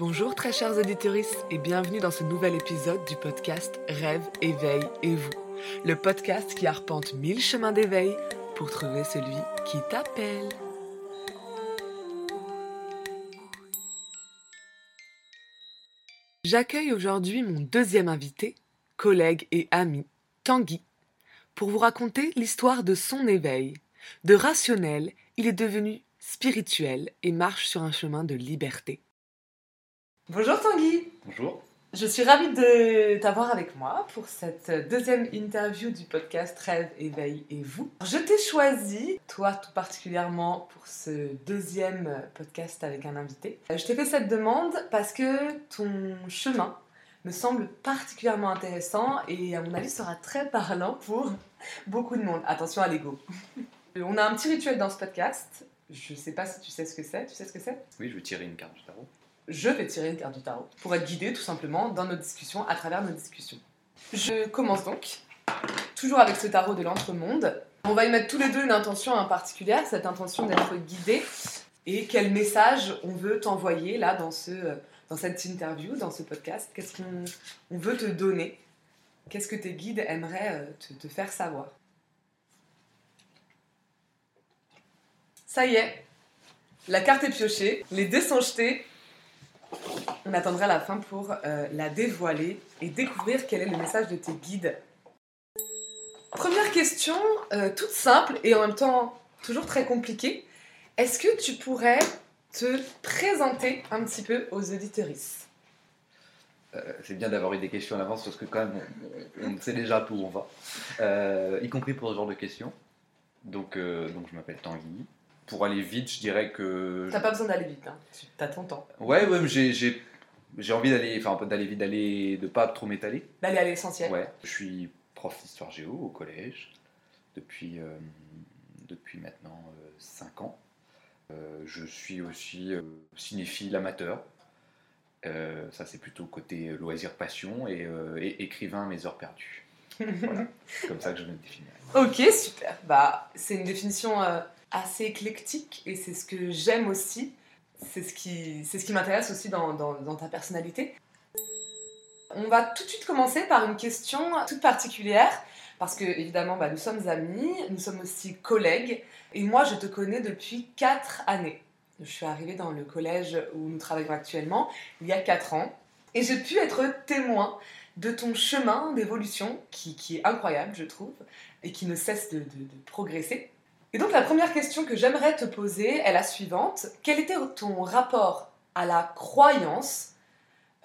Bonjour très chers auditeurs et bienvenue dans ce nouvel épisode du podcast Rêve, éveil et vous. Le podcast qui arpente mille chemins d'éveil pour trouver celui qui t'appelle. J'accueille aujourd'hui mon deuxième invité, collègue et ami, Tanguy, pour vous raconter l'histoire de son éveil. De rationnel, il est devenu spirituel et marche sur un chemin de liberté. Bonjour Tanguy Bonjour. Je suis ravie de t'avoir avec moi pour cette deuxième interview du podcast Rêve, Éveil et vous. Je t'ai choisi, toi tout particulièrement, pour ce deuxième podcast avec un invité. Je t'ai fait cette demande parce que ton chemin me semble particulièrement intéressant et à mon avis sera très parlant pour beaucoup de monde. Attention à l'ego. On a un petit rituel dans ce podcast. Je sais pas si tu sais ce que c'est. Tu sais ce que c'est? Oui, je vais tirer une carte du tarot je vais tirer une carte du tarot pour être guidée tout simplement dans nos discussions, à travers nos discussions. Je commence donc, toujours avec ce tarot de l'entremonde. On va y mettre tous les deux une intention en particulier, cette intention d'être guidé et quel message on veut t'envoyer là dans, ce, dans cette interview, dans ce podcast? Qu'est-ce qu'on on veut te donner? Qu'est-ce que tes guides aimeraient euh, te, faire savoir? Ça y est, la carte est piochée, les dés sont jetés, on attendra la fin pour euh, la dévoiler et découvrir quel est le message de tes guides. Première question, euh, toute simple et en même temps toujours très compliquée. Est-ce que tu pourrais te présenter un petit peu aux auditorices? Euh, c'est bien d'avoir eu des questions à l'avance parce que quand même on, sait déjà où on va, y compris pour ce genre de questions. Donc, donc je m'appelle Tanguy, pour aller vite, je dirais que. T'as pas besoin d'aller vite, hein. t'as ton temps. Ouais, j'ai, j'ai envie d'aller, enfin d'aller vite, d'aller, de pas trop m'étaler. D'aller à l'essentiel. Ouais. Je suis prof d'histoire géo au collège depuis, euh, depuis maintenant 5 euh, ans. Euh, je suis aussi cinéphile amateur. ça c'est plutôt côté loisir passion et, et écrivain mes heures perdues. Voilà, comme ça que je me définis. Ok, super. Bah, c'est une définition assez éclectique et c'est ce que j'aime aussi. C'est ce qui, c'est ce qui m'intéresse aussi dans, dans, ta personnalité. On va tout de suite commencer par une question toute particulière parce que évidemment bah, nous sommes amis, nous sommes aussi collègues et moi je te connais depuis 4 années. Je suis arrivée dans le collège où nous travaillons actuellement il y a 4 ans et j'ai pu être témoin de ton chemin d'évolution qui, est incroyable je trouve et qui ne cesse de progresser. Et donc la première question que j'aimerais te poser est la suivante. Quel était ton rapport à la croyance?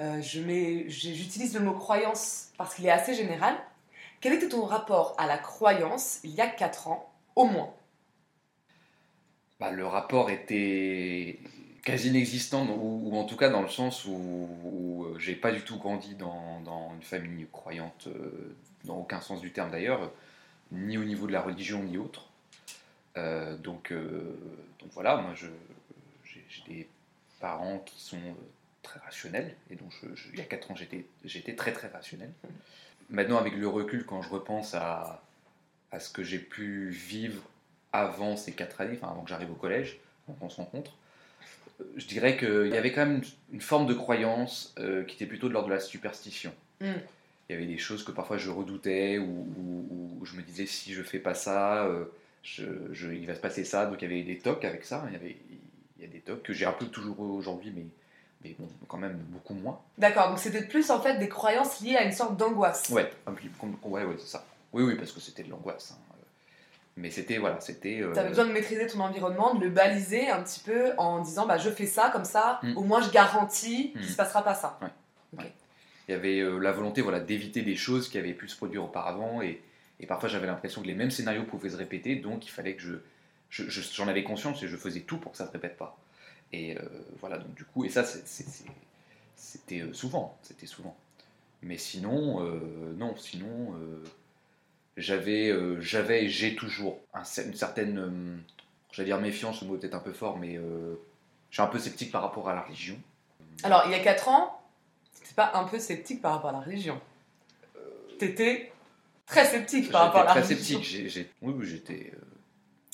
Euh, J'utilise le mot croyance parce qu'il est assez général. Quel était ton rapport à la croyance il y a 4 ans, au moins? Bah, Le rapport était quasi inexistant, ou, en tout cas dans le sens où, euh, j'ai pas du tout grandi dans, une famille croyante, euh, dans aucun sens du terme d'ailleurs, ni au niveau de la religion ni autre. Euh, donc, donc voilà, moi j'ai des parents qui sont très rationnels, et donc il y a 4 ans j'étais très très rationnel. Maintenant avec le recul, quand je repense à, à ce que j'ai pu vivre avant ces 4 années, enfin avant que j'arrive au collège, quand on se rencontre, je dirais qu'il y avait quand même une forme de croyance qui était plutôt de l'ordre de la superstition. Mm. Il y avait des choses que parfois je redoutais, ou, je me disais si je fais pas ça, je, il va se passer ça. Donc il y avait des tocs avec ça. Il y, avait, il y a des tocs que j'ai un peu toujours aujourd'hui, mais, mais bon, quand même beaucoup moins. D'accord, donc c'était plus en fait des croyances liées à une sorte d'angoisse. Ouais, ouais, ouais c'est ça. Oui, oui, parce que c'était de l'angoisse. Hein. Mais c'était, voilà, c'était... Euh... Tu avais besoin de maîtriser ton environnement, de le baliser un petit peu en disant, bah je fais ça comme ça, mm. au moins je garantis qu'il ne mm. se passera pas ça. Ouais. Il y avait euh, la volonté voilà, d'éviter des choses qui avaient pu se produire auparavant et, et parfois, j'avais l'impression que les mêmes scénarios pouvaient se répéter, donc il fallait que je. J'en avais conscience et je faisais tout pour que ça ne se répète pas. Et euh, voilà, donc du coup, et ça, c'était souvent, c'était souvent. Mais sinon, non, sinon, j'avais, j'avais et j'ai toujours une certaine, j'allais dire méfiance, le mot peut-être un peu fort, mais je suis un peu sceptique par rapport à la religion. Alors, il y a 4 ans, c'est pas un peu sceptique par rapport à la religion? T'étais très sceptique par rapport à la Très sceptique. oui, j'étais euh,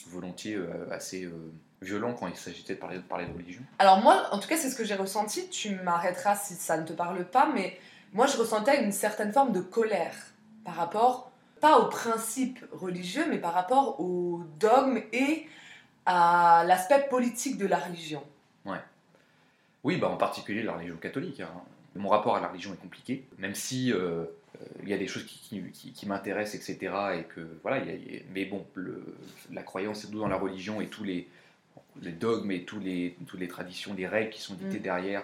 volontiers euh, assez, euh, violent quand il s'agissait de parler, de parler de religion. Alors moi, en tout cas, c'est ce que j'ai ressenti. Tu m'arrêteras si ça ne te parle pas, mais moi, je ressentais une certaine forme de colère par rapport, pas aux principes religieux, mais par rapport aux dogmes et à l'aspect politique de la religion. Oui, bah, en particulier la religion catholique. hein. Mon rapport à la religion est compliqué, même si euh, euh, il y a des choses qui, qui- qui- qui m'intéressent, etc. Et que, voilà, il y a- il y a- mais bon, le- la croyance est dans la religion et tous les, les dogmes et tous les, toutes les traditions, les règles qui sont dictées Mm. derrière,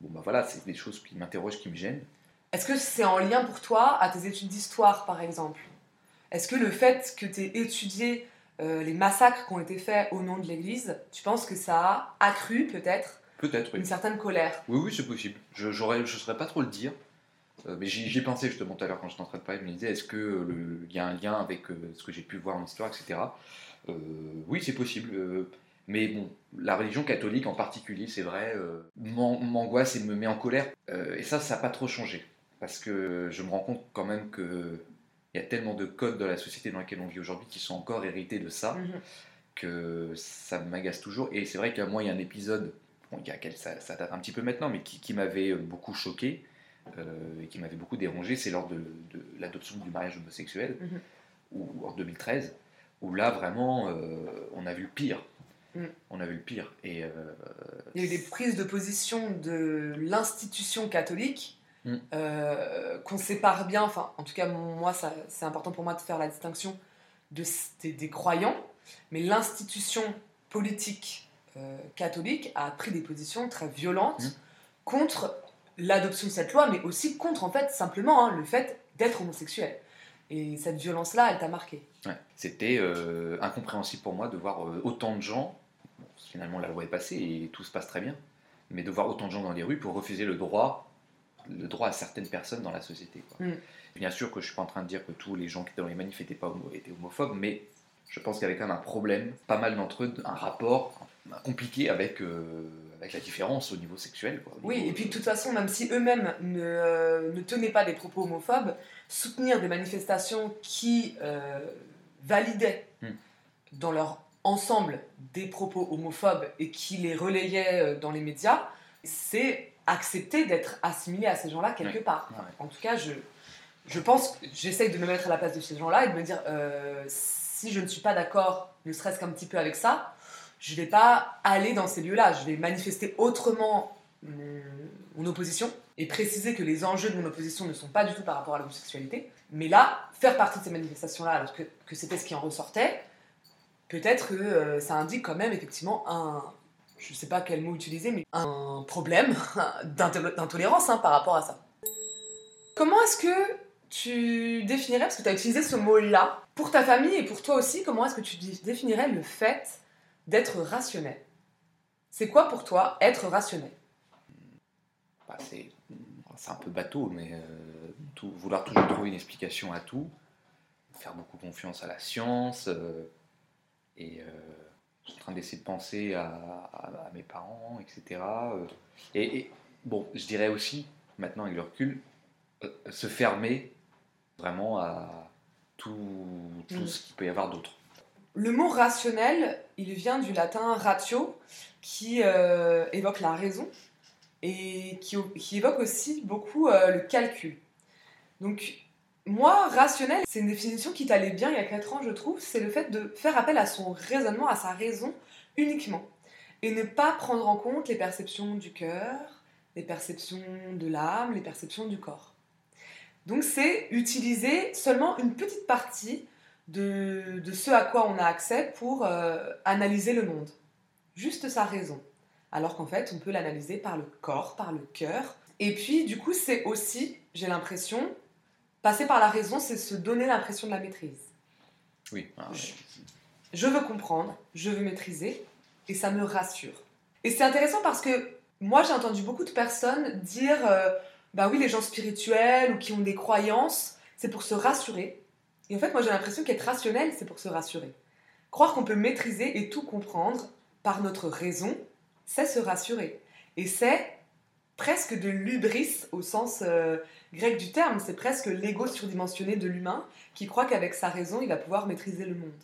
bon, bah, voilà, c'est des choses qui m'interrogent, qui me gênent. Est-ce que c'est en lien pour toi à tes études d'histoire, par exemple? Est-ce que le fait que tu aies étudié euh, les massacres qui ont été faits au nom de l'Église, tu penses que ça a accru peut-être Peut-être, oui. une certaine colère? Oui, oui, c'est possible. Je ne saurais pas trop le dire. Euh, mais j'y pensé justement tout à l'heure quand j'étais en train de parler. Je me disais, est-ce qu'il y a un lien avec euh, ce que j'ai pu voir en histoire, etc. Euh, oui, c'est possible. euh, mais bon, la religion catholique en particulier, c'est vrai, euh, m'an- m'angoisse et me met en colère. Euh, et ça, ça n'a pas trop changé. Parce que je me rends compte quand même que il y a tellement de codes dans la société dans laquelle on vit aujourd'hui qui sont encore hérités de ça Mhm. que ça m'agace toujours. Et c'est vrai qu'à moi, il y a un épisode, bon, il y a quel- ça, ça date un petit peu maintenant, mais qui, qui m'avait beaucoup choqué euh, et qui m'avait beaucoup dérangé, c'est lors de, de l'adoption du mariage homosexuel, Mhm. ou, en 2013, où là, vraiment, euh, on a vu le pire. Mm. On a vu le pire. Et euh, Il y a eu des prises de position de l'institution catholique Mm. euh, qu'on sépare bien, enfin en tout cas moi c'est important pour moi de faire la distinction de, des, des croyants, mais l'institution politique euh, catholique a pris des positions très violentes Mm. contre l'adoption de cette loi, mais aussi contre en fait simplement hein, le fait d'être homosexuel. Et cette violence-là, elle t'a marqué. ouais, c'était euh, incompréhensible pour moi de voir euh, autant de gens, bon, finalement la loi est passée et tout se passe très bien, mais de voir autant de gens dans les rues pour refuser le droit le droit à certaines personnes dans la société. quoi. Mm. Bien sûr que je suis pas en train de dire que tous les gens qui étaient dans les manifs étaient, pas homo- étaient homophobes, mais je pense qu'il y avait quand même un problème, pas mal d'entre eux, un rapport compliqué avec, euh, avec la différence au niveau sexuel. quoi, au Oui, niveau, et puis de euh, toute façon, même si eux-mêmes ne, euh, ne tenaient pas des propos homophobes, soutenir des manifestations qui euh, validaient Hmm. dans leur ensemble des propos homophobes et qui les relayaient dans les médias, c'est accepter d'être assimilé à ces gens-là quelque Ouais. part. En tout cas, je, je pense, j'essaye de me mettre à la place de ces gens-là et de me dire, euh, si je ne suis pas d'accord, ne serait-ce qu'un petit peu avec ça, je vais pas aller dans ces lieux-là. Je vais manifester autrement mon, mon opposition et préciser que les enjeux de mon opposition ne sont pas du tout par rapport à l'homosexualité. Mais là, faire partie de ces manifestations-là, alors que, que c'était ce qui en ressortait, peut-être que euh, ça indique quand même effectivement un, je sais pas quel mot utiliser, mais un problème d'into- d'intolérance hein, par rapport à ça. Comment est-ce que tu définirais, parce que tu as utilisé ce mot-là, pour ta famille et pour toi aussi, comment est-ce que tu dé- définirais le fait d'être rationnel? C'est quoi pour toi être rationnel? Bah, c'est un peu bateau, mais euh, vouloir toujours trouver une explication à tout, faire beaucoup confiance à la science, euh, et euh, je suis en train d'essayer de penser à, à- à mes parents, etc. euh, et, et, bon, je dirais aussi, maintenant avec le recul, euh, se fermer vraiment à tout, tout ce qu'il peut y avoir d'autre. Le mot rationnel, il vient du latin ratio, qui euh, évoque la raison et qui, qui évoque aussi beaucoup euh, le calcul. Donc, moi, rationnel, c'est une définition qui t'allait bien il y a 4 ans, je trouve. C'est le fait de faire appel à son raisonnement, à sa raison uniquement. Et ne pas prendre en compte les perceptions du cœur, les perceptions de l'âme, les perceptions du corps. Donc, c'est utiliser seulement une petite partie de, ce à quoi on a accès pour euh, analyser le monde. Juste sa raison. Alors qu'en fait, on peut l'analyser par le corps, par le cœur. Et puis, du coup, c'est aussi, j'ai l'impression, passer par la raison, c'est se donner l'impression de la maîtrise. Oui, ah, ouais. Je- Je veux comprendre, je veux maîtriser, et ça me rassure. Et c'est intéressant parce que moi, j'ai entendu beaucoup de personnes dire, euh, bah oui, les gens spirituels ou qui ont des croyances, c'est pour se rassurer. Et en fait, moi, j'ai l'impression qu'être rationnel, c'est pour se rassurer. Croire qu'on peut maîtriser et tout comprendre par notre raison, c'est se rassurer. Et c'est presque de l'ubris au sens euh, grec du terme. C'est presque l'ego surdimensionné de l'humain qui croit qu'avec sa raison, il va pouvoir maîtriser le monde.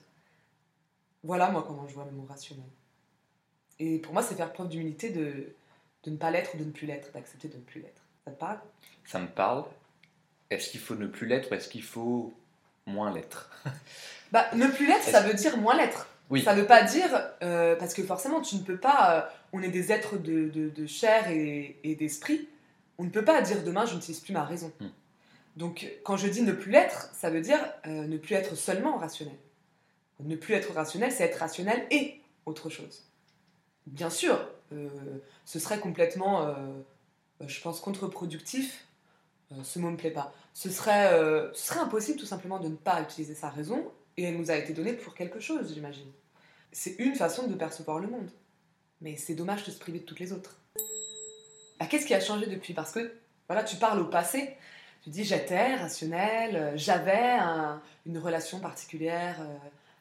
Voilà, moi, comment je vois le mot rationnel. Et pour moi, c'est faire preuve d'humilité de, de ne pas l'être ou de ne plus l'être, d'accepter de ne plus l'être. Ça te parle? Ça me parle. Est-ce qu'il faut ne plus l'être ou est-ce qu'il faut moins l'être? Bah, ne plus l'être, ça veut dire moins l'être. Oui. Ça veut pas dire, euh, parce que forcément, tu ne peux pas, euh, on est des êtres de, de- de chair et, et d'esprit, on ne peut pas dire demain, je n'utilise plus ma raison. Hmm. Donc, quand je dis ne plus l'être, ça veut dire euh, ne plus être seulement rationnel. Ne plus être rationnel, c'est être rationnel et autre chose. Bien sûr, ce serait complètement, je pense, contre-productif. Ce mot me plaît pas. Ce serait, ce serait impossible tout simplement de ne pas utiliser sa raison et elle nous a été donnée pour quelque chose, j'imagine. C'est une façon de percevoir le monde. Mais c'est dommage de se priver de toutes les autres. Bah, Qu'est-ce qui a changé depuis? Parce que voilà, tu parles au passé. Tu dis j'étais rationnel, euh, j'avais un- une relation particulière euh,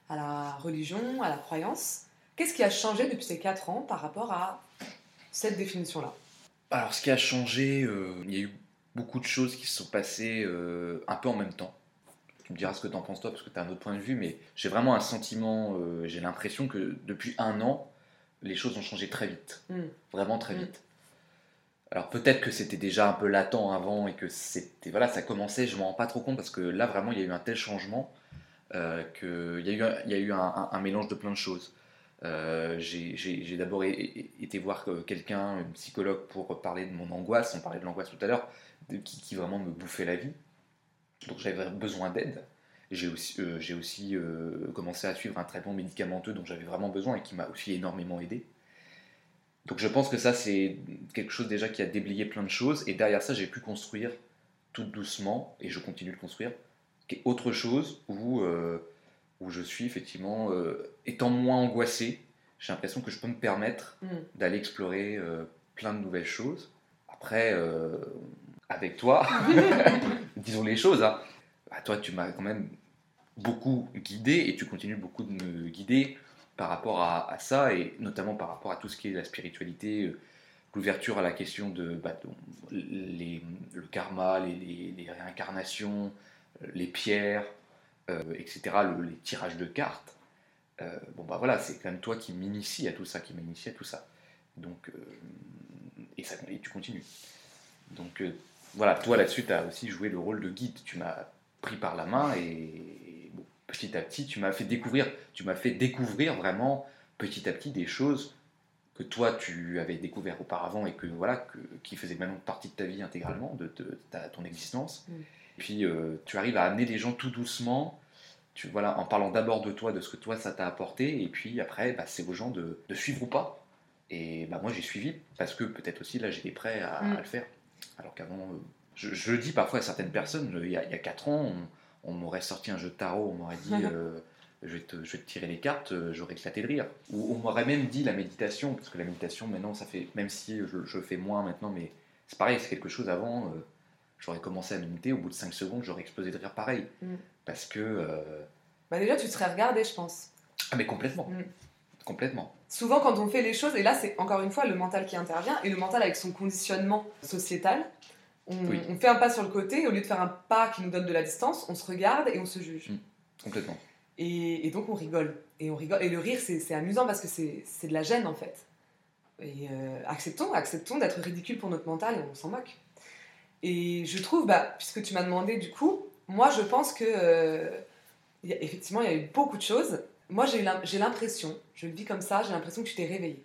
à la religion, à la croyance. Qu'est-ce qui a changé depuis ces 4 ans par rapport à cette définition-là? Alors, ce qui a changé, euh, il y a eu beaucoup de choses qui se sont passées un peu en même temps. Tu me diras ce que tu en penses toi, parce que tu as un autre point de vue, mais j'ai vraiment un sentiment, euh, j'ai l'impression que depuis un an, les choses ont changé très vite. Mm. Vraiment très Mm. vite. Alors peut-être que c'était déjà un peu latent avant et que c'était voilà, ça commençait, je m'en rends pas trop compte parce que là vraiment il y a eu un tel changement euh, que il y a eu, un, il y a eu un, un- un mélange de plein de choses. Euh, j'ai d'abord été voir que quelqu'un, une psychologue, pour parler de mon angoisse. On parlait de l'angoisse tout à l'heure, qui vraiment me bouffait la vie. Donc j'avais besoin d'aide. J'ai aussi, euh, j'ai aussi euh, commencé à suivre un traitement médicamenteux dont j'avais vraiment besoin et qui m'a aussi énormément aidé. Donc je pense que ça, c'est quelque chose déjà qui a déblayé plein de choses. Et derrière ça, j'ai pu construire tout doucement, et je continue de construire, autre chose où, euh, où je suis effectivement, étant moins angoissé, j'ai l'impression que je peux me permettre Mm. d'aller explorer plein de nouvelles choses. Après, avec toi, disons les choses, hein, bah, toi tu m'as quand même beaucoup guidé et tu continues beaucoup de me guider par rapport à, ça et notamment par rapport à tout ce qui est la spiritualité, euh, l'ouverture à la question de, bah, le karma, les, réincarnations, euh, les pierres, euh, etc., le- les tirages de cartes. Bon bah voilà, c'est quand même toi qui m'initie à tout ça, qui m'initie à tout ça. Donc, et, ça, et tu continues. Donc voilà, toi là-dessus, tu as aussi joué le rôle de guide. Tu m'as pris par la main et bon, petit à petit, tu m'as fait découvrir, tu m'as fait découvrir vraiment petit à petit des choses que toi tu avais découvert auparavant et que voilà, que, qui faisaient maintenant partie de ta vie intégralement, de, de ta- ton existence. Mm. Et puis euh, tu arrives à amener les gens tout doucement. Tu, voilà, en parlant d'abord de toi, de ce que toi ça t'a apporté, et puis après, bah, c'est aux gens de, de suivre ou pas. Et bah, moi j'ai suivi, parce que peut-être aussi là j'étais prêt à, Mm. à le faire. Alors qu'avant, euh, je, je le dis parfois à certaines personnes, euh, il y a, il y a 4 ans, on, on m'aurait sorti un jeu de tarot, on m'aurait dit euh, je, vais te, je vais te tirer les cartes, j'aurais éclaté de rire. Ou on m'aurait même dit la méditation, parce que la méditation maintenant, ça fait, même si je, je fais moins maintenant, mais c'est pareil, c'est quelque chose avant, euh, j'aurais commencé à méditer, au bout de 5 secondes, j'aurais explosé de rire pareil. Mm. Parce que. euh, Bah déjà, tu te serais regardé, je pense. Ah, mais complètement. Mm. Complètement. Souvent, quand on fait les choses, et là, c'est encore une fois le mental qui intervient, et le mental avec son conditionnement sociétal, on, Oui. on fait un pas sur le côté, et au lieu de faire un pas qui nous donne de la distance, on se regarde et on se juge. Mm. Complètement. Et, et donc, on rigole. Et, on rigole. et le rire, c'est amusant parce que c'est de la gêne, en fait. Et euh, acceptons, acceptons d'être ridicule pour notre mental, et on s'en moque. Et je trouve, bah, puisque tu m'as demandé, du coup, moi, je pense que... euh, effectivement, il y a eu beaucoup de choses. Moi, j'ai l'impression, je le vis comme ça, j'ai l'impression que tu t'es réveillé.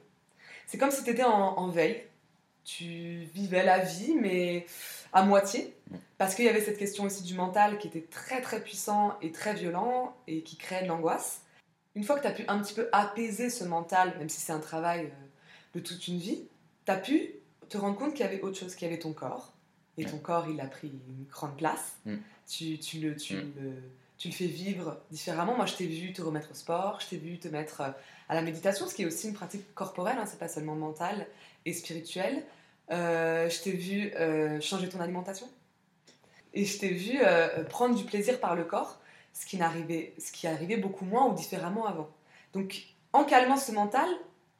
C'est comme si tu étais en, en veille. Tu vivais la vie, mais à moitié. Parce qu'il y avait cette question aussi du mental qui était très très puissant et très violent et qui créait de l'angoisse. Une fois que tu as pu un petit peu apaiser ce mental, même si c'est un travail euh, de toute une vie, tu as pu te rendre compte qu'il y avait autre chose, qu'il y avait ton corps. Et ton corps, il a pris une grande place. Mm. Tu, tu le, tu, Mm. le, tu le fais vivre différemment. Moi, je t'ai vu te remettre au sport, je t'ai vu te mettre euh, à la méditation, ce qui est aussi une pratique corporelle, hein, c'est pas seulement mentale et spirituelle. Euh, je t'ai vu euh, changer ton alimentation. Et je t'ai vu prendre du plaisir par le corps, ce qui, n'arrivait, ce qui arrivait beaucoup moins ou différemment avant. Donc, en calmant ce mental,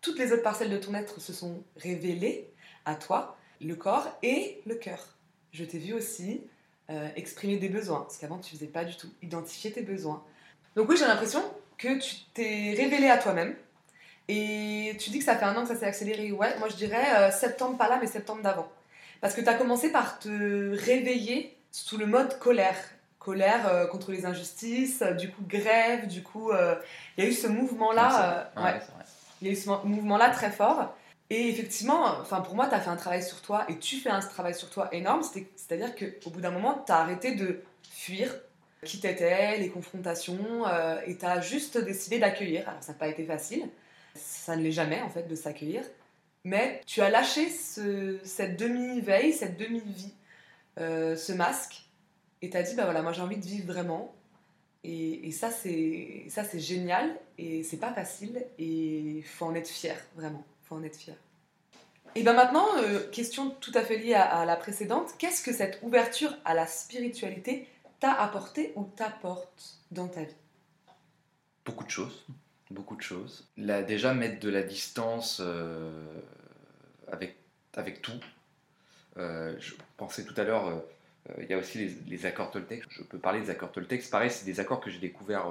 toutes les autres parcelles de ton être se sont révélées à toi, le corps et le cœur. Je t'ai vu aussi euh, exprimer des besoins, ce qu'avant tu faisais pas du tout, identifier tes besoins. Donc oui, j'ai l'impression que tu t'es révélé à toi-même Et tu dis que ça fait un an que ça s'est accéléré. Ouais, moi je dirais euh, septembre, pas là, mais septembre d'avant. Parce que tu as commencé par te réveiller sous le mode colère. Colère euh, contre les injustices, du coup grève, du coup. Il y a eu ce mouvement-là. Ouais. Il y a eu ce mouvement-là très fort. Et effectivement, enfin pour moi, tu as fait un travail sur toi et tu fais un travail sur toi énorme. C'est-à-dire qu'au bout d'un moment, tu as arrêté de fuir qui t'étais, les confrontations, et tu as juste décidé d'accueillir. Alors ça n'a pas été facile, ça ne l'est jamais en fait de s'accueillir, mais tu as lâché cette demi-veille, cette demi-vie, euh, ce masque, et tu as dit, bah voilà, moi j'ai envie de vivre vraiment, et, c'est ça c'est génial, et c'est pas facile, et il faut en être fier, vraiment, faut en être fier. Et bien maintenant, euh, question tout à fait liée à la précédente, qu'est-ce que cette ouverture à la spiritualité t'a apporté ou t'apporte dans ta vie? Beaucoup de choses beaucoup de choses. Déjà, mettre de la distance euh, avec, avec tout. Euh, je pensais tout à l'heure, il y a aussi les, accords Toltec. Je peux parler des accords Toltec. Pareil, c'est des accords que j'ai découverts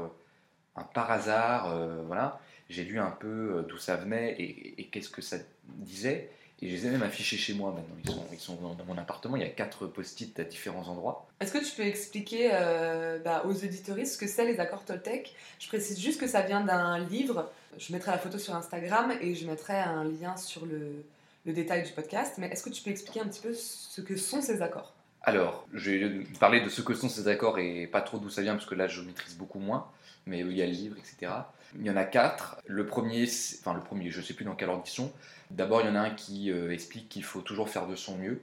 par hasard. voilà. J'ai lu un peu d'où ça venait et qu'est-ce que ça disait. Et je les ai même affichés chez moi maintenant. Ils sont, ils sont dans mon appartement. Il y a quatre post-it à différents endroits. Est-ce que tu peux expliquer euh, bah, aux auditoristes ce que c'est les accords Toltec? Je précise juste que ça vient d'un livre. Je mettrai la photo sur Instagram et je mettrai un lien sur le, le détail du podcast. Mais est-ce que tu peux expliquer un petit peu ce que sont ces accords? Alors, je vais parler de ce que sont ces accords et pas trop d'où ça vient parce que là je maîtrise beaucoup moins. Mais il y a le livre, etc. Il y en a quatre. Le premier, enfin le premier, je ne sais plus dans quelle ordre ils sont. D'abord, il y en a un qui euh, explique qu'il faut toujours faire de son mieux.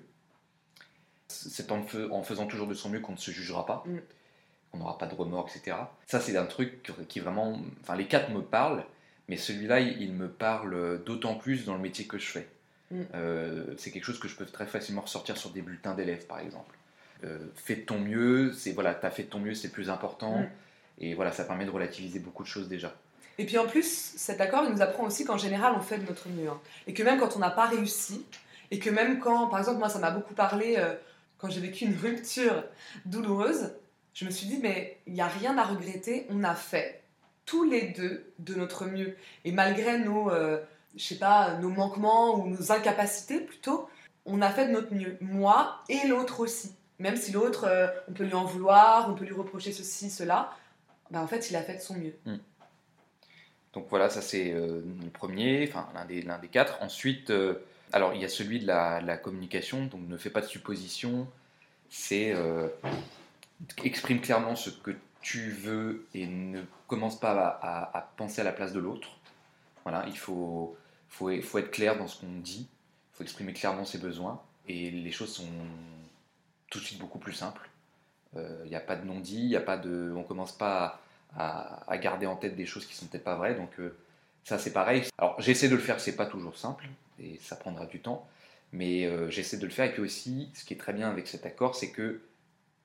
C'est en, faisant toujours de son mieux qu'on ne se jugera pas, mm. qu'on n'aura pas de remords, etc. Ça, c'est un truc qui vraiment. Enfin, les quatre me parlent, mais celui-là, il, me parle d'autant plus dans le métier que je fais. Mm. Euh, c'est quelque chose que je peux très facilement ressortir sur des bulletins d'élèves, par exemple. Euh, fais de ton mieux, c'est voilà, t'as fait de ton mieux, c'est plus important. Mm. Et voilà, ça permet de relativiser beaucoup de choses déjà. Et puis en plus, cet accord, il nous apprend aussi qu'en général, on fait de notre mieux. Hein. Et que même quand on n'a pas réussi, et que même quand, par exemple, moi, ça m'a beaucoup parlé euh, quand j'ai vécu une rupture douloureuse, je me suis dit, mais il n'y a rien à regretter, on a fait tous les deux de notre mieux. Et malgré nos, euh, je sais pas, nos manquements ou nos incapacités plutôt, on a fait de notre mieux. Moi et l'autre aussi. Même si l'autre, euh, on peut lui en vouloir, on peut lui reprocher ceci, cela, ben en fait, il a fait de son mieux. Mm. Donc voilà, ça c'est euh, le premier, enfin l'un des, des, quatre. Ensuite, euh, alors il y a celui de la, communication, donc ne fais pas de suppositions, c'est euh, exprime clairement ce que tu veux et ne commence pas à, penser à la place de l'autre. Voilà, il faut, faut, faut, être clair dans ce qu'on dit, il faut exprimer clairement ses besoins et les choses sont tout de suite beaucoup plus simples. Il n'y a pas de non-dit, il n'y a pas de, on commence pas à garder en tête des choses qui sont peut-être pas vraies. Donc euh, ça c'est pareil. Alors j'essaie de le faire, c'est pas toujours simple et ça prendra du temps, mais euh, j'essaie de le faire. Et puis aussi, ce qui est très bien avec cet accord, c'est que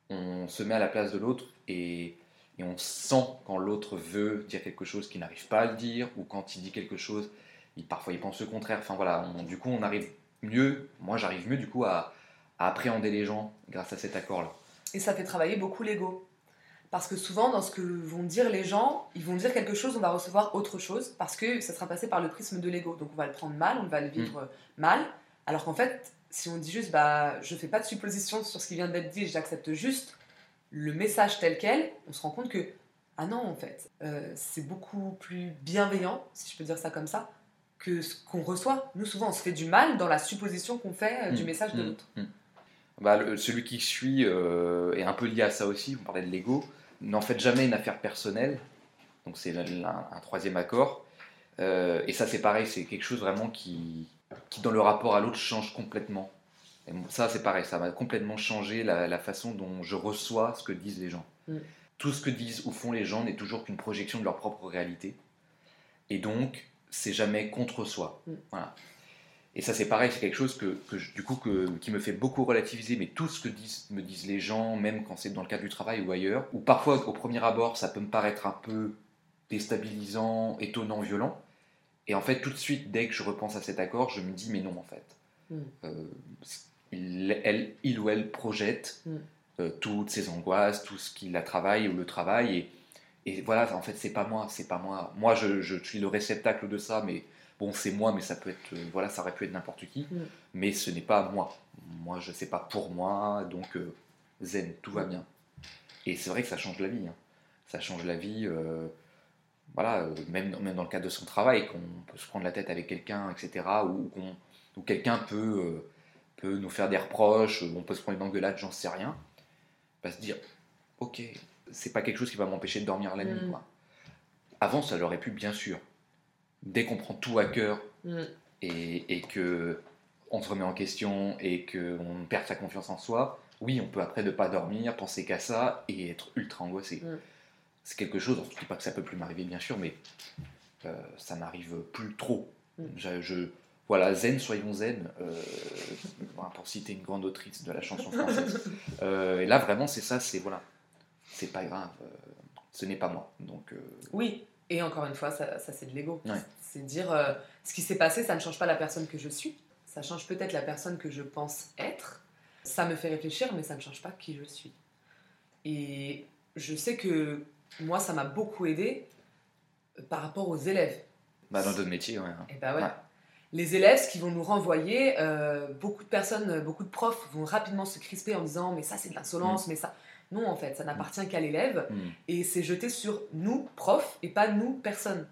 on se met à la place de l'autre et, on sent quand l'autre veut dire quelque chose qu'il n'arrive pas à le dire ou quand il dit quelque chose, il, parfois il pense le contraire. Enfin voilà, du coup on arrive mieux, moi j'arrive mieux du coup à, à appréhender les gens grâce à cet accord-là. Et ça fait travailler beaucoup l'ego. Parce que souvent, dans ce que vont dire les gens, ils vont dire quelque chose, on va recevoir autre chose, parce que ça sera passé par le prisme de l'ego. Donc on va le prendre mal, on va le vivre mm. mal. Alors qu'en fait, si on dit juste, bah, je fais pas de supposition sur ce qui vient d'être dit, j'accepte juste le message tel quel, on se rend compte que, ah non, en fait, euh, c'est beaucoup plus bienveillant, si je peux dire ça comme ça, que ce qu'on reçoit. Nous, souvent, on se fait du mal dans la supposition qu'on fait euh, du mm. message de mm. l'autre. Bah, celui qui suit euh, est un peu lié à ça aussi, vous parlez de l'ego n'en faites jamais une affaire personnelle. Donc c'est un, troisième accord. Euh, et ça c'est pareil, c'est quelque chose vraiment qui, qui dans le rapport à l'autre change complètement. Et ça c'est pareil, ça va complètement changer la, façon dont je reçois ce que disent les gens. Mm. Tout ce que disent ou font les gens n'est toujours qu'une projection de leur propre réalité. Et donc c'est jamais contre soi. Mm. Voilà. Et ça, c'est pareil, c'est quelque chose que, du coup, qui me fait beaucoup relativiser, mais tout ce que disent, me disent les gens, même quand c'est dans le cadre du travail ou ailleurs, ou parfois au premier abord, ça peut me paraître un peu déstabilisant, étonnant, violent. Et en fait, tout de suite, dès que je repense à cet accord, je me dis, mais non, en fait. Mm. Euh, il, elle, il ou elle projette mm. euh, toutes ses angoisses, tout ce qui la travaille ou le travail, et, Et voilà, en fait, c'est pas moi, c'est pas moi. Moi, je, je suis le réceptacle de ça, mais bon, c'est moi, mais ça peut être, euh, voilà, ça aurait pu être n'importe qui, Mm. mais ce n'est pas moi. Moi, je sais pas pour moi, donc euh, zen, tout va bien. Et c'est vrai que ça change la vie. hein. Ça change la vie, euh, voilà, même, même dans le cadre de son travail, qu'on peut se prendre la tête avec quelqu'un, etc., ou qu'on- ou quelqu'un peut, peut nous faire des reproches, on peut se prendre une engueulade, j'en sais rien, va se dire, ok, c'est pas quelque chose qui va m'empêcher de dormir la nuit. Mm. quoi. Avant, ça l'aurait pu, bien sûr. Dès qu'on prend tout à cœur Mm. et, et que on se remet en question et qu'on perd sa confiance en soi, oui, on peut après ne pas dormir, penser qu'à ça et être ultra angoissé. Mm. C'est quelque chose, je ne dis pas que ça peut plus m'arriver, bien sûr, mais euh, ça m'arrive plus trop. Mm. Je, je- voilà, zen, soyons zen, euh, pour citer une grande autrice de la chanson française. Euh, et là, vraiment, c'est ça, c'est voilà, c'est pas grave, ce n'est pas moi. Donc, Oui, et encore une fois, ça, ça, c'est de l'ego. Ouais. C'est dire euh, ce qui s'est passé, ça ne change pas la personne que je suis. Ça change peut-être la personne que je pense être. Ça me fait réfléchir, mais ça ne change pas qui je suis. Et je sais que moi, ça m'a beaucoup aidé euh, par rapport aux élèves. bah, dans d'autres métiers, ouais. hein. Et bah ouais. Ouais. Les élèves, ce qu'ils vont nous renvoyer, euh, beaucoup de personnes, beaucoup de profs vont rapidement se crisper en disant mais ça c'est de l'insolence, mais ça. Non, en fait, ça n'appartient qu'à l'élève Mm. et c'est jeté sur nous, profs, et pas nous, personnes.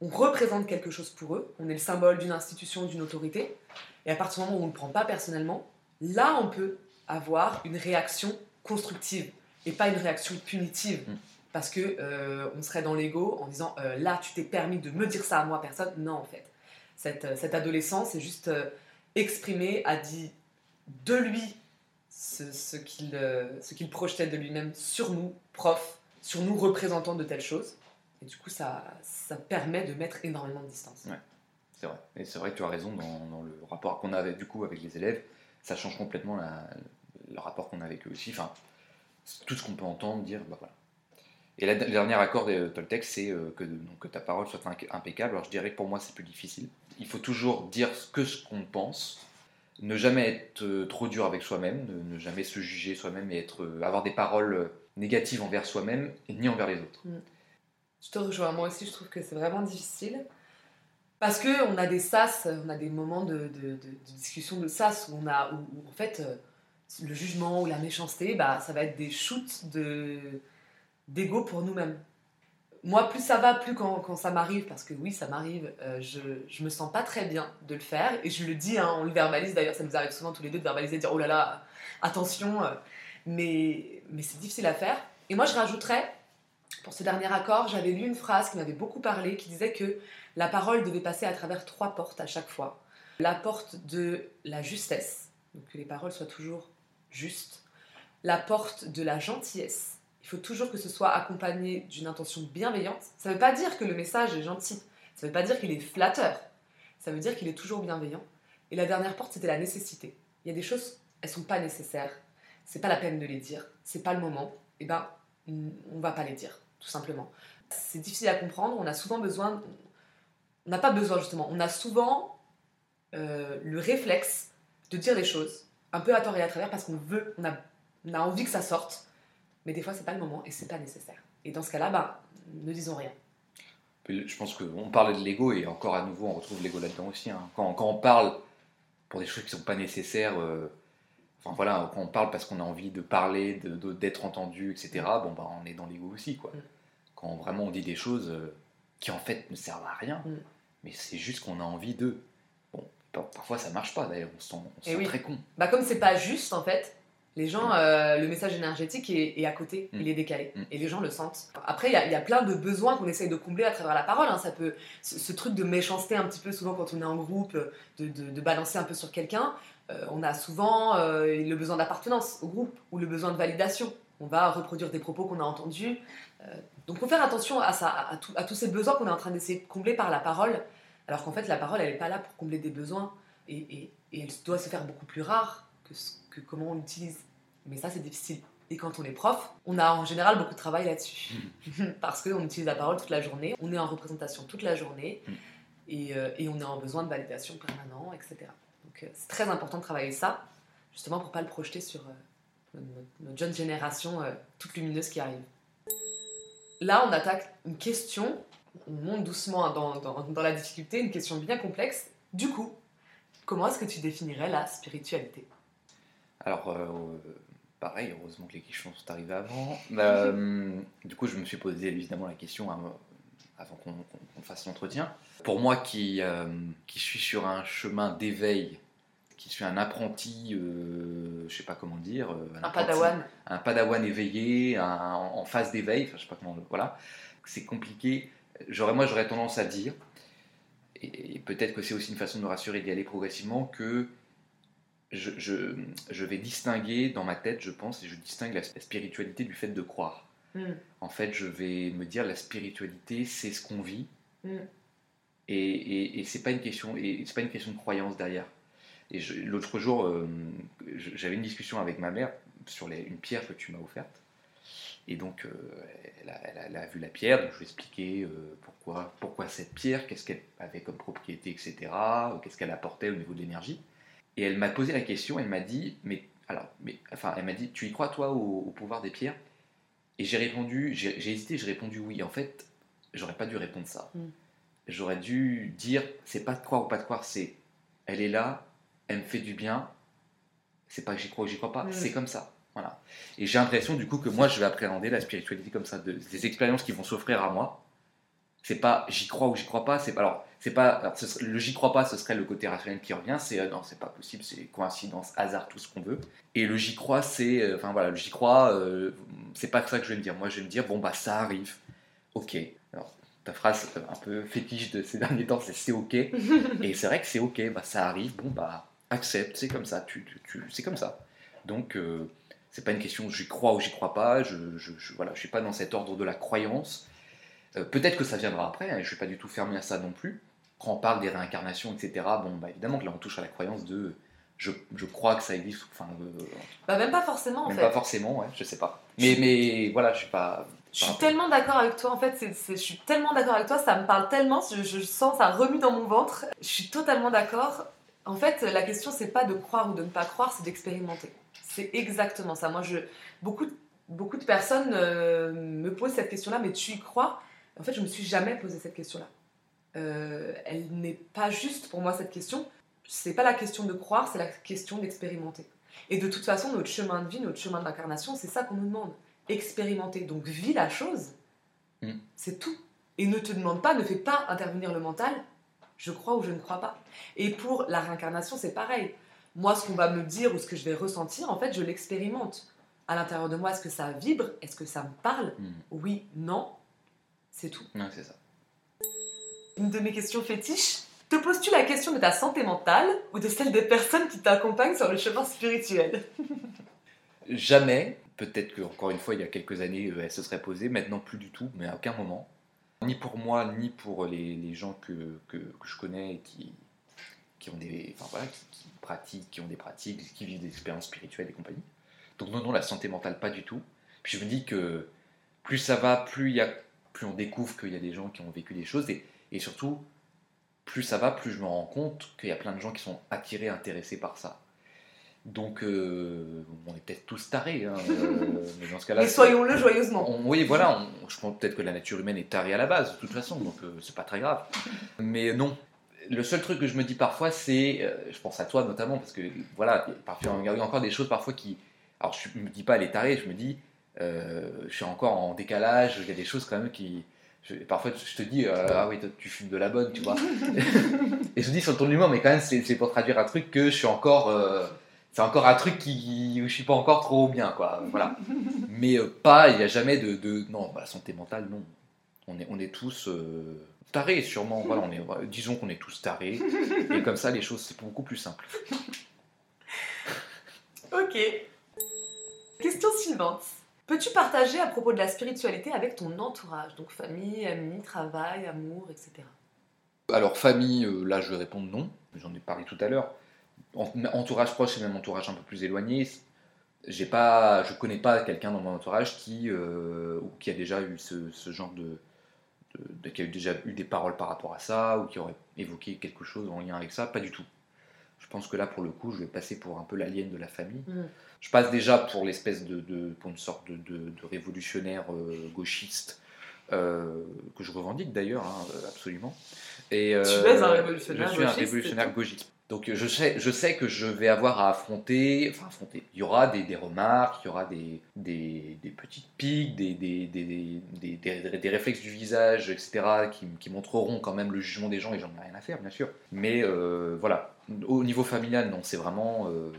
On représente quelque chose pour eux, on est le symbole d'une institution, d'une autorité, et à partir du moment où on ne le prend pas personnellement, là on peut avoir une réaction constructive et pas une réaction punitive. Mm. Parce que euh, on serait dans l'ego en disant euh, là tu t'es permis de me dire ça à moi personne. Non en fait. Cette, euh, cet adolescent c'est juste euh, exprimé, a dit de lui ce, euh, ce qu'il projetait de lui-même sur nous, profs, sur nous représentants de telles choses. Et du coup ça, ça permet de mettre énormément de distance. Ouais. C'est vrai. Et c'est vrai que tu as raison dans, le rapport qu'on a avec, du coup avec les élèves. Ça change complètement le rapport qu'on a avec eux aussi. Enfin, tout ce qu'on peut entendre, dire, bah voilà. Et la- le dernier accord de Toltec, c'est euh, que, que ta parole soit impeccable. Alors je dirais que pour moi, c'est plus difficile. Il faut toujours dire que ce qu'on pense, ne jamais être euh, trop dur avec soi-même, ne, jamais se juger soi-même et être, euh, avoir des paroles euh, négatives envers soi-même et ni envers les autres. Je te rejoins, moi aussi je trouve que c'est vraiment difficile. Parce que on a des sas, on a des moments de, discussion de sas où on a, où, en fait le jugement ou la méchanceté, bah, ça va être des shoots de, d'ego pour nous-mêmes. Moi, plus ça va, plus quand, ça m'arrive, parce que oui, ça m'arrive, euh, je, je me sens pas très bien de le faire, et je le dis, hein, on le verbalise d'ailleurs, ça nous arrive souvent tous les deux de verbaliser, de dire oh là là, attention, euh, mais, mais c'est difficile à faire. Et moi, je rajouterais, pour ce dernier accord, j'avais lu une phrase qui m'avait beaucoup parlé, qui disait que la parole devait passer à travers trois portes à chaque fois. La porte de la justesse, donc que les paroles soient toujours justes. La porte de la gentillesse. Il faut toujours que ce soit accompagné d'une intention bienveillante. Ça ne veut pas dire que le message est gentil. Ça ne veut pas dire qu'il est flatteur. Ça veut dire qu'il est toujours bienveillant. Et la dernière porte, c'était la nécessité. Il y a des choses, elles sont pas nécessaires. C'est pas la peine de les dire. C'est pas le moment. Et ben, on va pas les dire, tout simplement. C'est difficile à comprendre. On a souvent besoin. On n'a pas besoin justement. On a souvent euh, le réflexe de dire les choses un peu à tort et à travers parce qu'on veut, on a envie que ça sorte. Mais des fois, c'est pas le moment et c'est pas nécessaire. Et dans ce cas-là, bah, ne disons rien. Je pense qu'on parlait de l'ego et encore à nouveau on retrouve l'ego là-dedans aussi. hein. Quand, quand on parle pour des choses qui ne sont pas nécessaires, euh, enfin voilà, quand on parle parce qu'on a envie de parler, d'être entendu, etc., bon bah on est dans l'ego aussi quoi. Mm. Quand vraiment on dit des choses euh, qui en fait ne servent à rien, Mm. mais c'est juste qu'on a envie de. Bon, par- parfois ça marche pas d'ailleurs, on se sent, on se Eh sent oui. très con. Bah, comme c'est pas juste en fait, les gens, euh, le message énergétique est, est à côté, Mm. il est décalé, Mm. et les gens le sentent. Après, il y, a- il y a plein de besoins qu'on essaye de combler à travers la parole. hein. Ça peut, ce, ce truc de méchanceté un petit peu souvent quand on est en groupe, de, de- de balancer un peu sur quelqu'un. euh, on a souvent euh, le besoin d'appartenance au groupe ou le besoin de validation. On va reproduire des propos qu'on a entendus. Donc, faut faire attention à ça, à, à tout- à tous ces besoins qu'on est en train d'essayer de combler par la parole, alors qu'en fait, la parole, elle n'est pas là pour combler des besoins et, et- et elle doit se faire beaucoup plus rare que, ce- que comment on l'utilise. Mais ça, c'est difficile. Et quand on est prof, on a en général beaucoup de travail là-dessus. Parce qu'on utilise la parole toute la journée, on est en représentation toute la journée, Mm. et, euh, et on est en besoin de validation permanent, etc. Donc euh, c'est très important de travailler ça, justement pour pas le projeter sur euh, notre, jeune génération toute lumineuse qui arrive. Là, on attaque une question, on monte doucement dans, dans, dans la difficulté, une question bien complexe. Du coup, comment est-ce que tu définirais la spiritualité? Alors, euh, pareil, heureusement que les questions sont arrivées avant. Euh, du coup, je me suis posé évidemment la question hein, avant qu'on fasse l'entretien. Pour moi qui, euh, qui suis sur un chemin d'éveil, qui suis un apprenti, je sais pas comment dire, Un apprenti- padawan un padawan éveillé, un- en phase d'éveil, enfin, je sais pas comment, voilà, c'est compliqué. J'aurais, moi, j'aurais tendance à dire, et, et peut-être que c'est aussi une façon de me rassurer d'y aller progressivement, que je, je- je vais distinguer dans ma tête, je pense, et je distingue la, la spiritualité du fait de croire. Hmm. En fait, je vais me dire la spiritualité, c'est ce qu'on vit, Mm. et, et, et c'est pas une question, et c'est pas une question de croyance derrière. Et l'autre jour, euh, j'avais une discussion avec ma mère sur les- une pierre que tu m'as offerte. Et donc, euh, elle, a, elle a- elle a vu la pierre, donc je lui ai expliqué euh, pourquoi, pourquoi cette pierre, qu'est-ce qu'elle avait comme propriété, etc., qu'est-ce qu'elle apportait au niveau de l'énergie. Et elle m'a posé la question, elle m'a dit, mais alors, mais, enfin, elle m'a dit, tu y crois toi au, au pouvoir des pierres? Et j'ai répondu, j'ai hésité, j'ai répondu oui. En fait, j'aurais pas dû répondre ça. Mm. J'aurais dû dire, c'est pas de croire ou pas de croire, c'est, elle est là, elle me fait du bien. C'est pas que j'y crois ou j'y crois pas, Mm. c'est comme ça. Voilà. Et j'ai l'impression du coup que moi je vais appréhender la spiritualité comme ça, de- des expériences qui vont s'offrir à moi. C'est pas j'y crois ou j'y crois pas, c'est pas alors c'est pas alors, ce serait- le j'y crois pas, ce serait le côté rationnel qui revient, c'est euh, non c'est pas possible, c'est coïncidence, hasard, tout ce qu'on veut. Et le j'y crois, c'est euh, enfin voilà, le j'y crois, euh, c'est pas ça que je vais me dire. Moi je vais me dire bon bah ça arrive, ok. Alors ta phrase euh, un peu fétiche de ces derniers temps, c'est c'est ok. Et c'est vrai que c'est ok, bah ça arrive, bon bah accepte, c'est comme ça, tu, tu, tu- c'est comme ça. Donc euh, c'est pas une question j'y crois ou j'y crois pas, je, je, je- voilà, je suis pas dans cet ordre de la croyance. Euh, Peut-être que ça viendra après, hein, je suis pas du tout fermé à ça non plus. Quand on parle des réincarnations, etc., bon bah évidemment que là on touche à la croyance de je, je crois que ça existe, enfin euh, Bah, même pas forcément en même fait. pas forcément, ouais, je sais pas. Mais, mais voilà, je suis pas. Je suis tellement d'accord avec toi, en fait, je suis tellement d'accord avec toi, ça me parle tellement, je, je sens ça remue dans mon ventre. Je suis totalement d'accord. En fait, la question, c'est pas de croire ou de ne pas croire, c'est d'expérimenter. C'est exactement ça. Moi, je, beaucoup, de- beaucoup de personnes euh, me posent cette question-là, mais tu y crois? En fait, je me suis jamais posé cette question-là. Euh, elle n'est pas juste pour moi, cette question. C'est pas la question de croire, c'est la question d'expérimenter. Et de toute façon, notre chemin de vie, notre chemin d'incarnation, c'est ça qu'on nous demande expérimenter. Donc vis la chose. Mm. C'est tout. Et ne te demande pas, ne fais pas intervenir le mental. Je crois ou je ne crois pas. Et pour la réincarnation, c'est pareil. Moi, ce qu'on va me dire ou ce que je vais ressentir, en fait, je l'expérimente. À l'intérieur de moi, est-ce que ça vibre? Est-ce que ça me parle? Hmm. Oui, non. C'est tout. Ouais, c'est ça. Une de mes questions fétiches. Te poses-tu la question de ta santé mentale ou de celle des personnes qui t'accompagnent sur le chemin spirituel? Jamais, peut-être que encore une fois il y a quelques années euh, elle se serait posée, maintenant plus du tout, mais à aucun moment. Ni pour moi, ni pour les, les gens que, que, que je connais et qui, qui ont des. Enfin voilà, qui, qui pratiquent, qui ont des pratiques, qui vivent des expériences spirituelles et compagnie. Donc non, non, la santé mentale pas du tout. Puis je me dis que plus ça va, plus, il y a, plus on découvre qu'il y a des gens qui ont vécu des choses et, et surtout, plus ça va, plus je me rends compte qu'il y a plein de gens qui sont attirés, intéressés par ça. Donc, euh, on est peut-être tous tarés, hein, euh, mais dans ce cas-là. Mais soyons-le joyeusement. on- oui, voilà, on- je pense peut-être que la nature humaine est tarée à la base, de toute façon, donc euh, c'est pas très grave. Mais non, le seul truc que je me dis parfois, c'est, euh, je pense à toi notamment, parce que voilà, parfois, il y a encore des choses parfois qui. Alors, je me dis pas elle est tarée, je me dis, je suis encore en décalage, il y a des choses quand même qui. je- parfois, je te dis, euh, ah oui, toi, tu fumes de la bonne, tu vois. Et je te dis sur le ton de l'humour, mais quand même, c'est pour traduire un truc que je suis encore. euh, c'est encore un truc qui, où je suis pas encore trop bien, quoi. Voilà. Mais euh, pas, il n'y a jamais de. de- non, bah, la santé mentale, non. On est, on est tous euh, tarés, sûrement. Voilà, on est, voilà, disons qu'on est tous tarés. Et comme ça, les choses, c'est beaucoup plus simple. Ok. Question suivante. Peux-tu partager à propos de la spiritualité avec ton entourage Donc famille, amis, travail, amour, etc. Alors, famille, euh, là, je vais répondre non. J'en ai parlé tout à l'heure. En- Entourage proche et même entourage un peu plus éloigné, j'ai pas, je connais pas quelqu'un dans mon entourage qui, euh, qui a déjà eu ce, genre de, qui a déjà eu des paroles par rapport à ça, ou qui aurait évoqué quelque chose en lien avec ça, pas du tout. Je pense que là, pour le coup, je vais passer pour un peu l'alien de la famille. Mm. Je passe déjà pour l'espèce de, de- pour une sorte de, de- de révolutionnaire euh, gauchiste euh, que je revendique d'ailleurs, hein, absolument. Et, Tu euh, es un révolutionnaire Je suis un révolutionnaire gauchiste. Donc je sais, je sais que je vais avoir à affronter, enfin affronter, il y aura des, des remarques, il y aura des, des, des petites piques, des, des, réflexes du visage, etc., qui, qui montreront quand même le jugement des gens et j'en ai rien à faire, bien sûr. Mais euh, voilà, au niveau familial, non, c'est vraiment euh,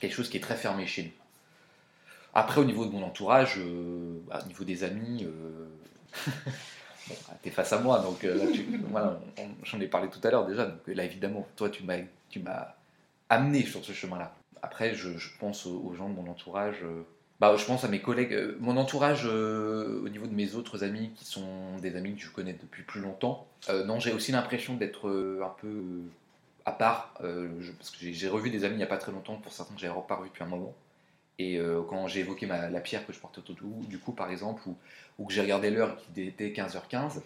quelque chose qui est très fermé chez nous. Après, au niveau de mon entourage, euh, bah, au niveau des amis, euh, bon, t'es face à moi, donc là, tu- voilà, j'en ai parlé tout à l'heure déjà. Donc là, évidemment, toi, tu m'as, tu m'as amené sur ce chemin-là. Après, je, je pense aux, aux gens de mon entourage. bah, je pense à mes collègues. mon entourage, au niveau de mes autres amis, qui sont des amis que je connais depuis plus longtemps, non, j'ai aussi l'impression d'être un peu à part. euh, je- parce que j'ai, revu des amis il n'y a pas très longtemps, pour certains que j'avais pas revu depuis un moment. Et euh, quand j'ai évoqué ma- la pierre que je portais au tout, du coup, par exemple, ou, ou que j'ai regardé l'heure qui était 15h15,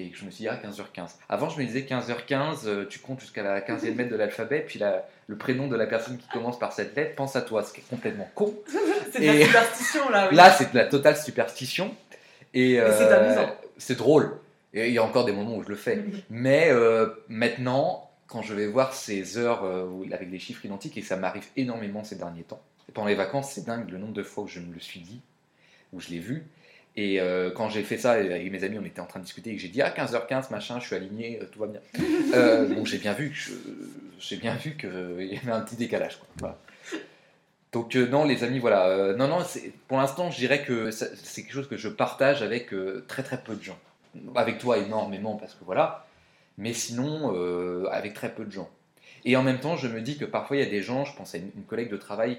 et que je me suis dit, ah, 15h15. Avant, je me disais 15h15, euh, tu comptes jusqu'à la 15e lettre de l'alphabet, puis la- le prénom de la personne qui commence par cette lettre, pense à toi, ce qui est complètement con. C'est de la superstition là. oui. Là, c'est de la totale superstition. Et c'est amusant. c'est drôle. Et il y a encore des moments où je le fais. Mais euh, maintenant, quand je vais voir ces heures euh, avec des chiffres identiques, et ça m'arrive énormément ces derniers temps, et pendant les vacances, c'est dingue le nombre de fois où je me le suis dit, où je l'ai vu. Et euh, quand j'ai fait ça avec mes amis, on était en train de discuter et que j'ai dit ah 15h15 machin, je suis aligné, euh, tout va bien. Euh, donc j'ai bien vu que j'ai bien vu qu'il y avait un petit décalage. quoi. Voilà. Donc euh, non les amis voilà non non pour l'instant je dirais que c'est quelque chose que je partage avec très très peu de gens. Avec toi énormément parce que voilà, mais sinon euh, avec très peu de gens. Et en même temps je me dis que parfois il y a des gens, je pense à une, une collègue de travail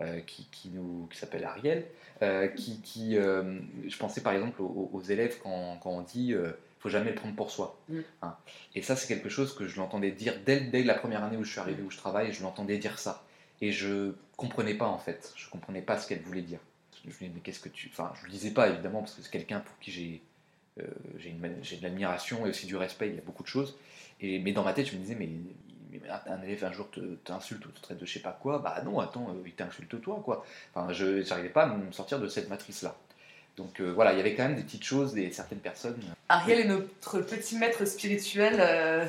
euh, qui, qui nous qui s'appelle Ariel, euh, qui, qui, je pensais par exemple aux, aux élèves quand, quand on dit faut jamais le prendre pour soi. Mm. Hein. Et ça c'est quelque chose que je l'entendais dire dès, dès la première année où je suis arrivé où je travaille, je l'entendais dire ça. Et je comprenais pas en fait, je comprenais pas ce qu'elle voulait dire. Je me disais mais qu'est-ce que tu... Enfin je le disais pas évidemment parce que c'est quelqu'un pour qui j'ai j'ai une- j'ai de l'admiration et aussi du respect, il y a beaucoup de choses. Et, mais dans ma tête je me disais mais, mais un, élève un jour te- t'insulte ou te traite de je sais pas quoi, bah non attends, euh, il t'insulte toi quoi. Enfin je n'arrivais pas à me sortir de cette matrice là. Donc euh, voilà, il y avait quand même des petites choses, des certaines personnes. Ariel est notre petit maître spirituel euh,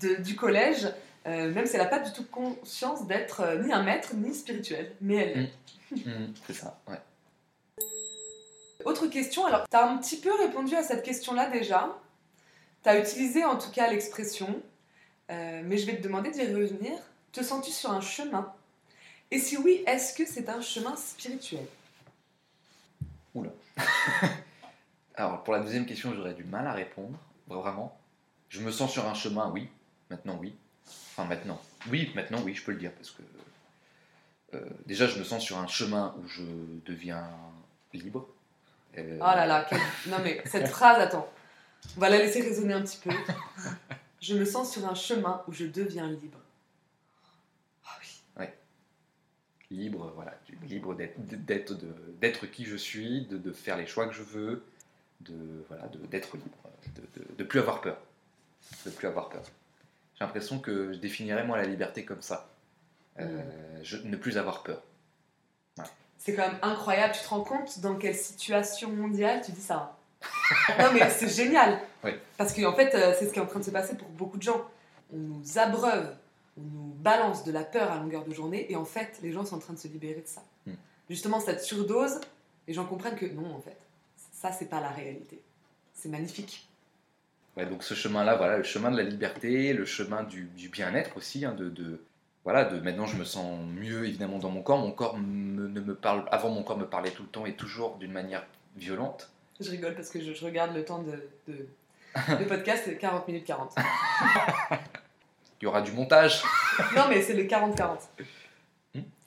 de- du collège, euh, même si elle n'a pas du tout conscience d'être euh, ni un maître ni spirituel, mais elle l'est. Mhm, c'est ça, ouais. Autre question, alors tu as un petit peu répondu à cette question-là déjà. Tu as utilisé en tout cas l'expression, euh, mais je vais te demander d'y revenir. Te sens-tu sur un chemin? Et si oui, est-ce que c'est un chemin spirituel? Alors, pour la deuxième question, j'aurais du mal à répondre, vraiment. Je me sens sur un chemin, oui. Maintenant, oui. Enfin, maintenant. Oui, maintenant, oui, je peux le dire, parce que... euh, déjà, je me sens sur un chemin où je deviens libre. Euh, Oh là là, quel- non mais cette phrase, attends, on va la laisser résonner un petit peu. Je me sens sur un chemin où je deviens libre. Ah oui. Libre, voilà. Libre d'être d'être qui je suis, de, de faire les choix que je veux, de voilà, de- d'être libre, de, de, de plus avoir peur. De plus avoir peur. J'ai l'impression que je définirais, moi, la liberté comme ça. Euh, Mm. je, ne plus avoir peur. C'est quand même incroyable. Tu te rends compte dans quelle situation mondiale tu dis ça Non mais c'est génial. Oui. Parce qu'en fait, euh, c'est ce qui est en train de se passer pour beaucoup de gens. On nous abreuve, on nous balance de la peur à longueur de journée, et en fait, les gens sont en train de se libérer de ça. Mm. Justement, cette surdose, les gens comprennent que non, en fait, ça, c'est pas la réalité. C'est magnifique. Ouais, donc ce chemin-là, voilà, le chemin de la liberté, le chemin du, du bien-être aussi, hein, de, de- voilà, de maintenant je me sens mieux évidemment dans mon corps. Mon corps me- ne me parle, avant mon corps me parlait tout le temps et toujours d'une manière violente. Je rigole parce que je, je regarde le temps de, de, de podcast, c'est 40 minutes 40. Il y aura du montage. Non, mais c'est les 40-40.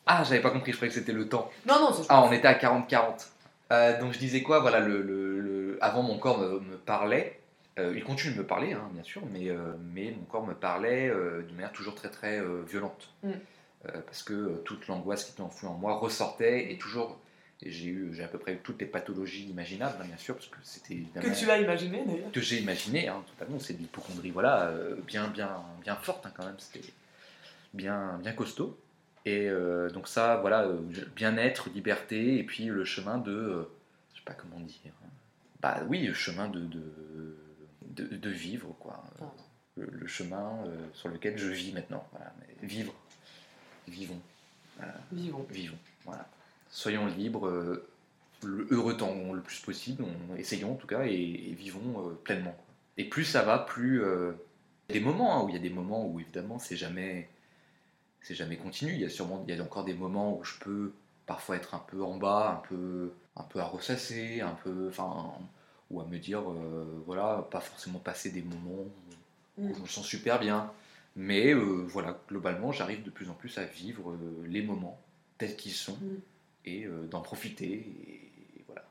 Ah, j'avais pas compris, je croyais que c'était le temps. Non, non, c'est Ah, on était à 40-40. Euh, donc je disais quoi? Voilà, le, le- le- avant mon corps me, me parlait. Euh, il continue de me parler, hein, bien sûr, mais, euh, mais mon corps me parlait euh, d'une manière toujours très très euh, violente. Mm. Parce que toute l'angoisse qui était enfouie en moi ressortait et toujours. J'ai eu, j'ai à peu près toutes les pathologies imaginables, hein, bien sûr, parce que c'était Que tu l'as imaginé d'ailleurs. que j'ai imaginé, hein, totalement. C'est de l'hypochondrie, voilà, bien, bien, bien forte hein, quand même. C'était bien, bien costaud. Et donc ça, voilà, bien-être, liberté, et puis le chemin de, je sais pas comment dire, Bah oui, le chemin de, de, de, de vivre, quoi. Le, le chemin euh, sur lequel je vis maintenant. Voilà. Mais vivre. Vivons. Vivons. Vivons. Voilà. Soyons libres, euh, le heureux temps le plus possible, on- essayons en tout cas, et, et vivons euh, pleinement. quoi. Et plus ça va, plus. euh, il y a des moments hein, où il y a des moments où évidemment c'est jamais. C'est jamais continu. Il y a sûrement il y a encore des moments où je peux parfois être un peu en bas, un peu, un peu à ressasser, un peu. Enfin. Ou à me dire, euh, voilà, pas forcément passer des moments où Mm. je me sens super bien. Mais euh, voilà, globalement, j'arrive de plus en plus à vivre euh, les moments tels qu'ils sont Mm. et d'en profiter et, voilà,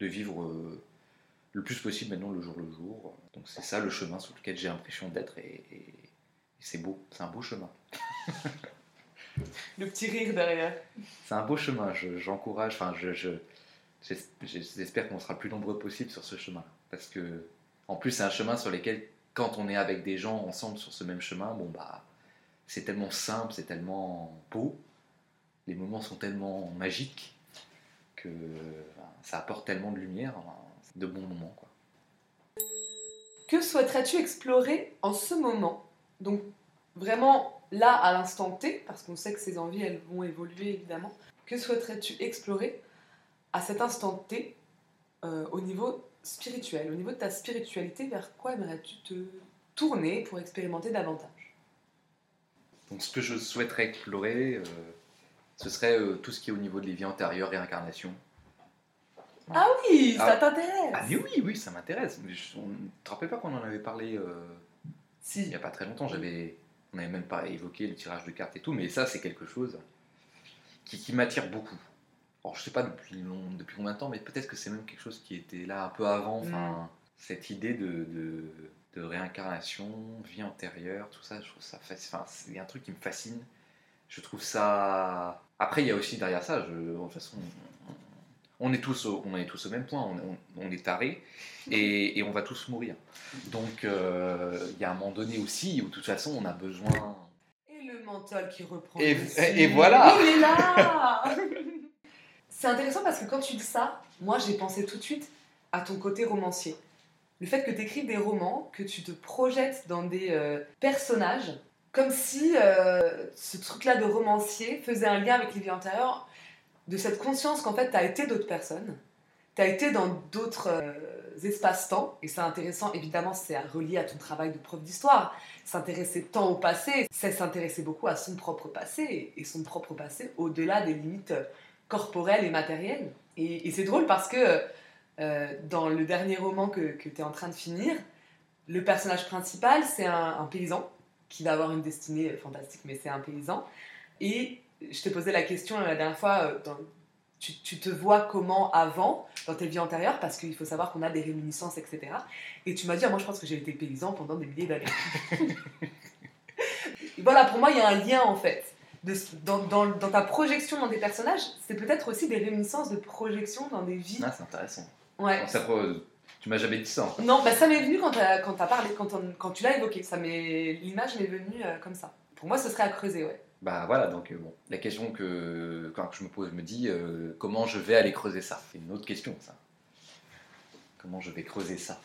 de vivre le plus possible maintenant le jour le jour. Donc c'est ça le chemin sur lequel j'ai l'impression d'être et, et- et c'est beau, c'est un beau chemin. Le petit rire derrière. C'est un beau chemin, je- j'encourage, enfin je, j'espère qu'on sera le plus nombreux possible sur ce chemin. Parce que en plus c'est un chemin sur lequel quand on est avec des gens ensemble sur ce même chemin, bon bah c'est tellement simple, c'est tellement beau, les moments sont tellement magiques que ben, ça apporte tellement de lumière, ben, de bons moments quoi. Que souhaiterais-tu explorer en ce moment? Donc, vraiment là, à l'instant T, parce qu'on sait que ces envies, elles vont évoluer évidemment. Que souhaiterais-tu explorer? À cet instant T euh, au niveau spirituel Au niveau de ta spiritualité, vers quoi aimerais-tu te tourner pour expérimenter davantage? Donc ce que je souhaiterais explorer, euh, ce serait euh, tout ce qui est au niveau de les vies antérieures, réincarnation. Ah oui, ça Ah. t'intéresse Ah mais oui, oui, ça m'intéresse. On- Tu te rappelles pas qu'on en avait parlé euh, il Si. n'y a pas très longtemps, j'avais, on n'avait même pas évoqué le tirage de cartes et tout, mais ça c'est quelque chose qui, qui m'attire beaucoup. Alors je sais pas depuis, long- depuis combien de temps, mais peut-être que c'est même quelque chose qui était là un peu avant, enfin, cette idée de, de, de réincarnation, vie antérieure, tout ça, je trouve ça, enfin, c'est un truc qui me fascine. Je trouve ça... Après il y a aussi derrière ça, je, de toute façon, on- est tous au, on est tous au même point, on, on- on est tarés et, et on va tous mourir. Donc euh, il y a un moment donné aussi où de toute façon on a besoin. Et le mental qui reprend. Et- dessus. et voilà. Il est là C'est intéressant parce que quand tu dis ça, moi j'ai pensé tout de suite à ton côté romancier. Le fait que tu écrives des romans, que tu te projettes dans des euh, personnages, comme si euh, ce truc-là de romancier faisait un lien avec les vies antérieures, de cette conscience qu'en fait tu as été d'autres personnes, tu as été dans d'autres euh, espaces-temps, et c'est intéressant, évidemment, c'est relié à ton travail de prof d'histoire s'intéresser tant au passé, c'est s'intéresser beaucoup à son propre passé et son propre passé au-delà des limites corporelles et matérielles. Et, c'est drôle parce que euh, dans le dernier roman que, que tu es en train de finir, le personnage principal, c'est un, paysan qui va avoir une destinée fantastique, mais c'est un paysan. Et je t'ai posé la question la dernière fois, euh, tu, tu te vois comment avant, dans tes vies antérieures, parce qu'il faut savoir qu'on a des réminiscences, etc. Et tu m'as dit, ah, moi je pense que j'ai été paysan pendant des milliers d'années. Voilà, pour moi, il y a un lien en fait. De, dans, dans- dans ta projection dans des personnages, c'est peut-être aussi des réminiscences de projection dans des vies. Ah, c'est intéressant. Ouais. Donc, ça, tu m'as jamais dit ça. en fait. Non, bah, ça m'est venu quand tu as, parlé, quand, tu l'as évoqué. Ça L'image m'est venue euh, comme ça. Pour moi, ce serait à creuser, ouais. Bah voilà, donc euh, bon, la question que quand je me pose, je me dis euh, comment je vais aller creuser ça? C'est une autre question ça. Comment je vais creuser ça?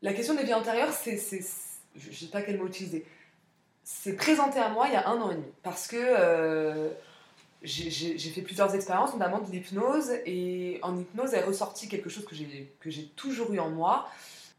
La question des vies antérieures, c'est. Je je sais pas quel mot utiliser. C'est présenté à moi il y a un an et demi. Parce que euh, j'ai fait plusieurs expériences, notamment de l'hypnose. Et en hypnose est ressorti quelque chose que j'ai toujours eu en moi,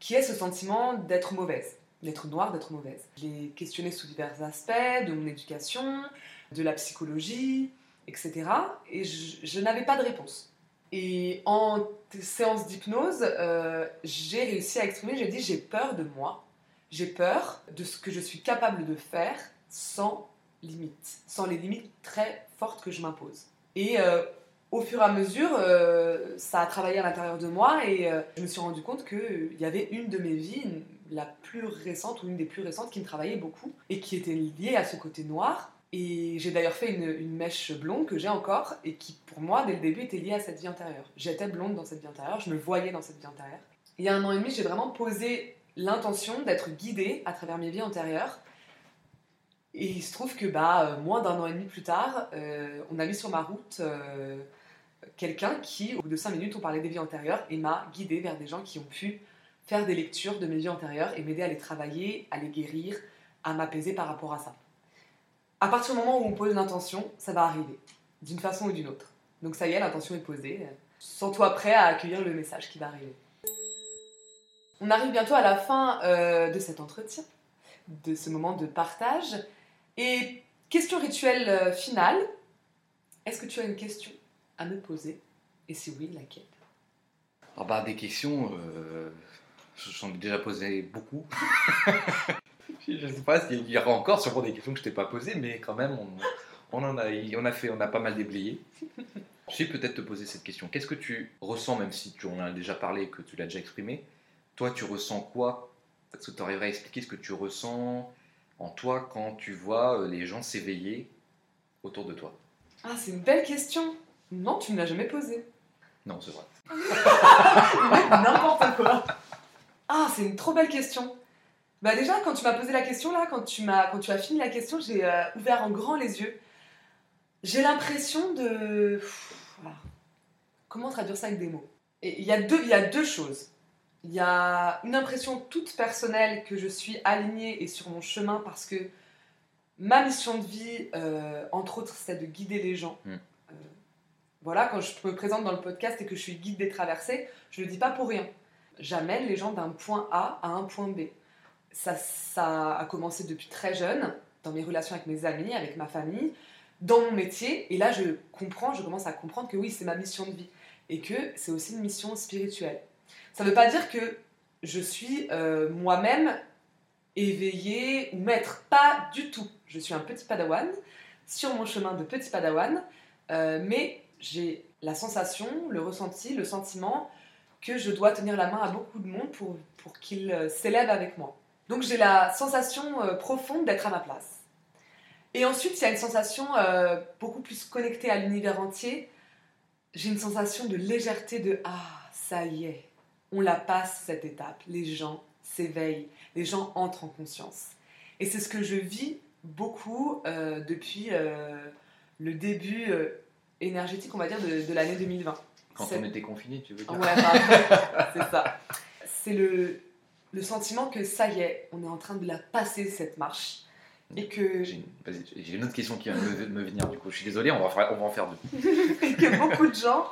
qui est ce sentiment d'être mauvaise. D'être noire, d'être mauvaise. Je l'ai questionné sous divers aspects de mon éducation, de la psychologie, etc. Et je, n'avais pas de réponse. Et en séance d'hypnose, euh, j'ai réussi à exprimer, j'ai dit j'ai peur de moi, j'ai peur de ce que je suis capable de faire sans limite, sans les limites très fortes que je m'impose. Et euh, au fur et à mesure, euh, ça a travaillé à l'intérieur de moi et euh, je me suis rendu compte qu'il y avait une de mes vies, la plus récente ou une des plus récentes, qui me travaillait beaucoup et qui était liée à ce côté noir. Et j'ai d'ailleurs fait une, une mèche blonde que j'ai encore et qui, pour moi, dès le début, était liée à cette vie antérieure. J'étais blonde dans cette vie antérieure, je me voyais dans cette vie antérieure. Il y a un an et demi, j'ai vraiment posé l'intention d'être guidée à travers mes vies antérieures. Et il se trouve que bah, euh, moins d'un an et demi plus tard, euh, on a mis sur ma route euh, quelqu'un qui, au bout de 5 minutes, on parlait des vies antérieures et m'a guidé vers des gens qui ont pu faire des lectures de mes vies antérieures et m'aider à les travailler, à les guérir, à m'apaiser par rapport à ça. À partir du moment où on pose l'intention, ça va arriver, d'une façon ou d'une autre. Donc ça y est, l'intention est posée. Sens-toi prêt à accueillir le message qui va arriver. On arrive bientôt à la fin euh, de cet entretien, de ce moment de partage. Et question rituelle euh, finale, est-ce que tu as une question à me poser? Et si oui, laquelle? Ah bah, des questions, euh, j'en ai déjà posé beaucoup. je sais pas s'il y aura encore sûrement des questions que je t'ai pas posées, mais quand même, on en a, on a fait, on a pas mal déblayé. Je vais peut-être te poser cette question. Qu'est-ce que tu ressens, même si tu en as déjà parlé et que tu l'as déjà exprimé Toi, tu ressens quoi? Est-ce que tu arriverais à expliquer ce que tu ressens en toi quand tu vois euh, les gens s'éveiller autour de toi Ah, c'est une belle question. Non, tu ne l'as jamais posée. Non, c'est vrai. N'importe quoi. Ah, c'est une trop belle question. Bah déjà, quand tu m'as posé la question là, quand tu m'as, quand tu as fini la question, j'ai euh, ouvert en grand les yeux. J'ai l'impression de, Pff, voilà. comment traduire ça avec des mots? Et il y a deux, il y a deux choses. Il y a une impression toute personnelle que je suis alignée et sur mon chemin parce que ma mission de vie, euh, entre autres, c'est de guider les gens. Mm. Euh, voilà, quand je me présente dans le podcast et que je suis guide des traversées, je le dis pas pour rien. J'amène les gens d'un point A à un point B. Ça, ça a commencé depuis très jeune, dans mes relations avec mes amis, avec ma famille, dans mon métier. Et là, je comprends, je commence à comprendre que oui, c'est ma mission de vie. Et que c'est aussi une mission spirituelle. Ça ne veut pas dire que je suis euh, moi-même éveillée ou maître. Pas du tout. Je suis un petit padawan sur mon chemin de petit padawan. euh, mais j'ai la sensation, le ressenti, le sentiment que je dois tenir la main à beaucoup de monde pour, pour qu'ils euh, s'élèvent avec moi. Donc j'ai la sensation profonde d'être à ma place. Et ensuite, il y a une sensation beaucoup plus connectée à l'univers entier. J'ai une sensation de légèreté de Ah, ça y est, on la passe cette étape. Les gens s'éveillent, les gens entrent en conscience. Et c'est ce que je vis beaucoup euh, depuis euh, le début euh, énergétique, on va dire, de, de l'année 2020. Quand on était confiné, tu veux dire Ouais, bah, c'est ça. C'est le, le sentiment que ça y est, on est en train de la passer cette marche. Et que, J'ai une, autre question qui vient de me, venir du coup. Je suis désolé, on va, faire- on va en faire deux. et que beaucoup de gens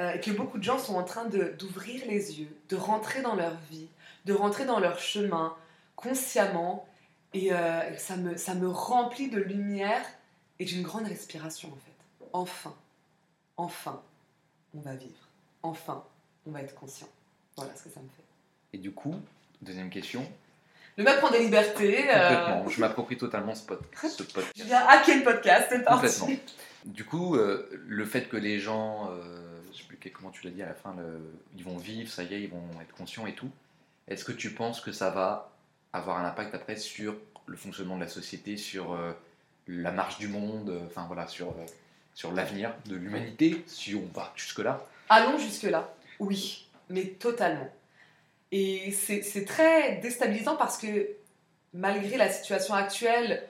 euh, et que beaucoup de gens sont en train d'ouvrir les yeux, de rentrer dans leur vie, de rentrer dans leur chemin consciemment. Et euh, ça, me, ça me remplit de lumière et d'une grande respiration en fait. Enfin, enfin, on va vivre. Enfin, on va être conscient. Voilà ce que ça me fait. Et du coup, deuxième question. Le mec prend des libertés. euh, Complètement. Je m'approprie totalement ce, pod, ce podcast. je viens hacker le podcast, c'est parti. Complètement. Du coup, euh, le fait que les gens, euh, sais plus comment tu l'as dit à la fin, ils vont vivre, ça y est, ils vont être conscients et tout. Est-ce que tu penses que ça va avoir un impact après sur le fonctionnement de la société, sur euh, la marche du monde, euh, enfin voilà, sur, euh, sur l'avenir de l'humanité, si on va jusque-là? Allons jusque-là, oui, mais totalement. Et c'est très déstabilisant parce que malgré la situation actuelle,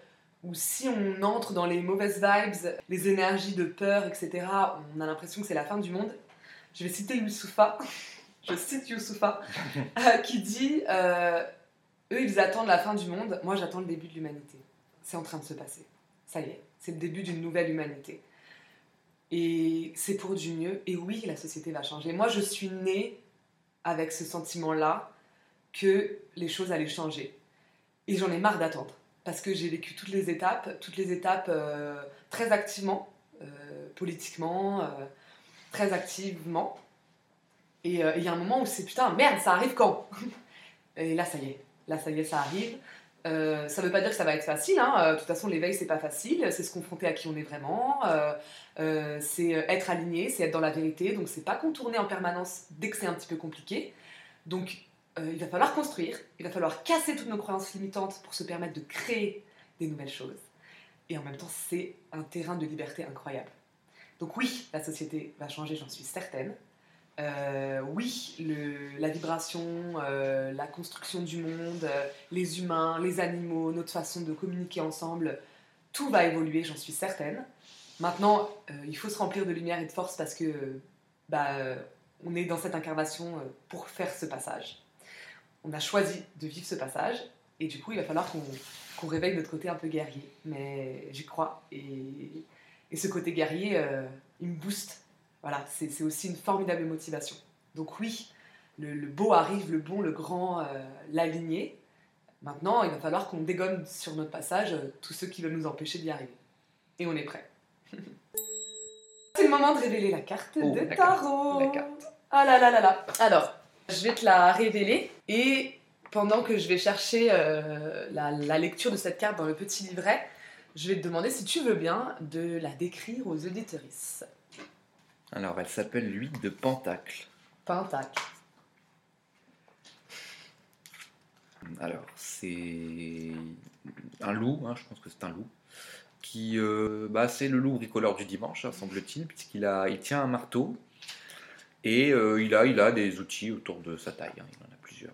où si on entre dans les mauvaises vibes, les énergies de peur, etc., on a l'impression que c'est la fin du monde. Je vais citer Youssoufa, je cite Youssoufa, euh, qui dit euh, Eux, ils attendent la fin du monde, moi j'attends le début de l'humanité. C'est en train de se passer. Ça y est, c'est le début d'une nouvelle humanité. Et c'est pour du mieux. Et oui, la société va changer. Moi, je suis née avec ce sentiment-là que les choses allaient changer. Et j'en ai marre d'attendre. Parce que j'ai vécu toutes les étapes, toutes les étapes euh, très activement, euh, politiquement, euh, très activement. Et il y a un moment où c'est putain, merde, ça arrive quand? Et là, ça y est. Là, ça y est, ça arrive. Ça veut pas dire que ça va être facile. hein. De toute façon, l'éveil, c'est pas facile. C'est se confronter à qui on est vraiment. C'est être aligné, c'est être dans la vérité. Donc, c'est pas contourner en permanence dès que c'est un petit peu compliqué. Donc, euh, il va falloir construire. Il va falloir casser toutes nos croyances limitantes pour se permettre de créer des nouvelles choses. Et en même temps, c'est un terrain de liberté incroyable. Donc, oui, la société va changer, j'en suis certaine. Euh, oui, la vibration, euh, la construction du monde, les humains, les animaux, notre façon de communiquer ensemble, tout va évoluer, j'en suis certaine. Maintenant, il faut se remplir de lumière et de force parce que bah, on est dans cette incarnation pour faire ce passage. On a choisi de vivre ce passage et du coup, il va falloir qu'on réveille notre côté un peu guerrier. Mais j'y crois et, et ce côté guerrier, euh, il me booste. Voilà, c'est aussi une formidable motivation. Donc oui, le, le beau arrive, le bon, le grand, euh, l'aligné. Maintenant, il va falloir qu'on dégomme sur notre passage euh, tous ceux qui veulent nous empêcher d'y arriver. Et on est prêt. C'est le moment de révéler la carte Oh, de la carte, tarot. la carte. Ah là là là là. Alors, je vais te la révéler et pendant que je vais chercher euh, la, la lecture de cette carte dans le petit livret, je vais te demander si tu veux bien de la décrire aux auditorices. Alors, elle s'appelle l'huile de Pentacle. Pentacle. Alors, c'est un loup, hein, je pense que c'est un loup, qui, euh, bah, c'est le loup bricoleur du dimanche, hein, semble-t-il, puisqu'il a, il tient un marteau et euh, il, a, il a des outils autour de sa taille, hein, il en a plusieurs.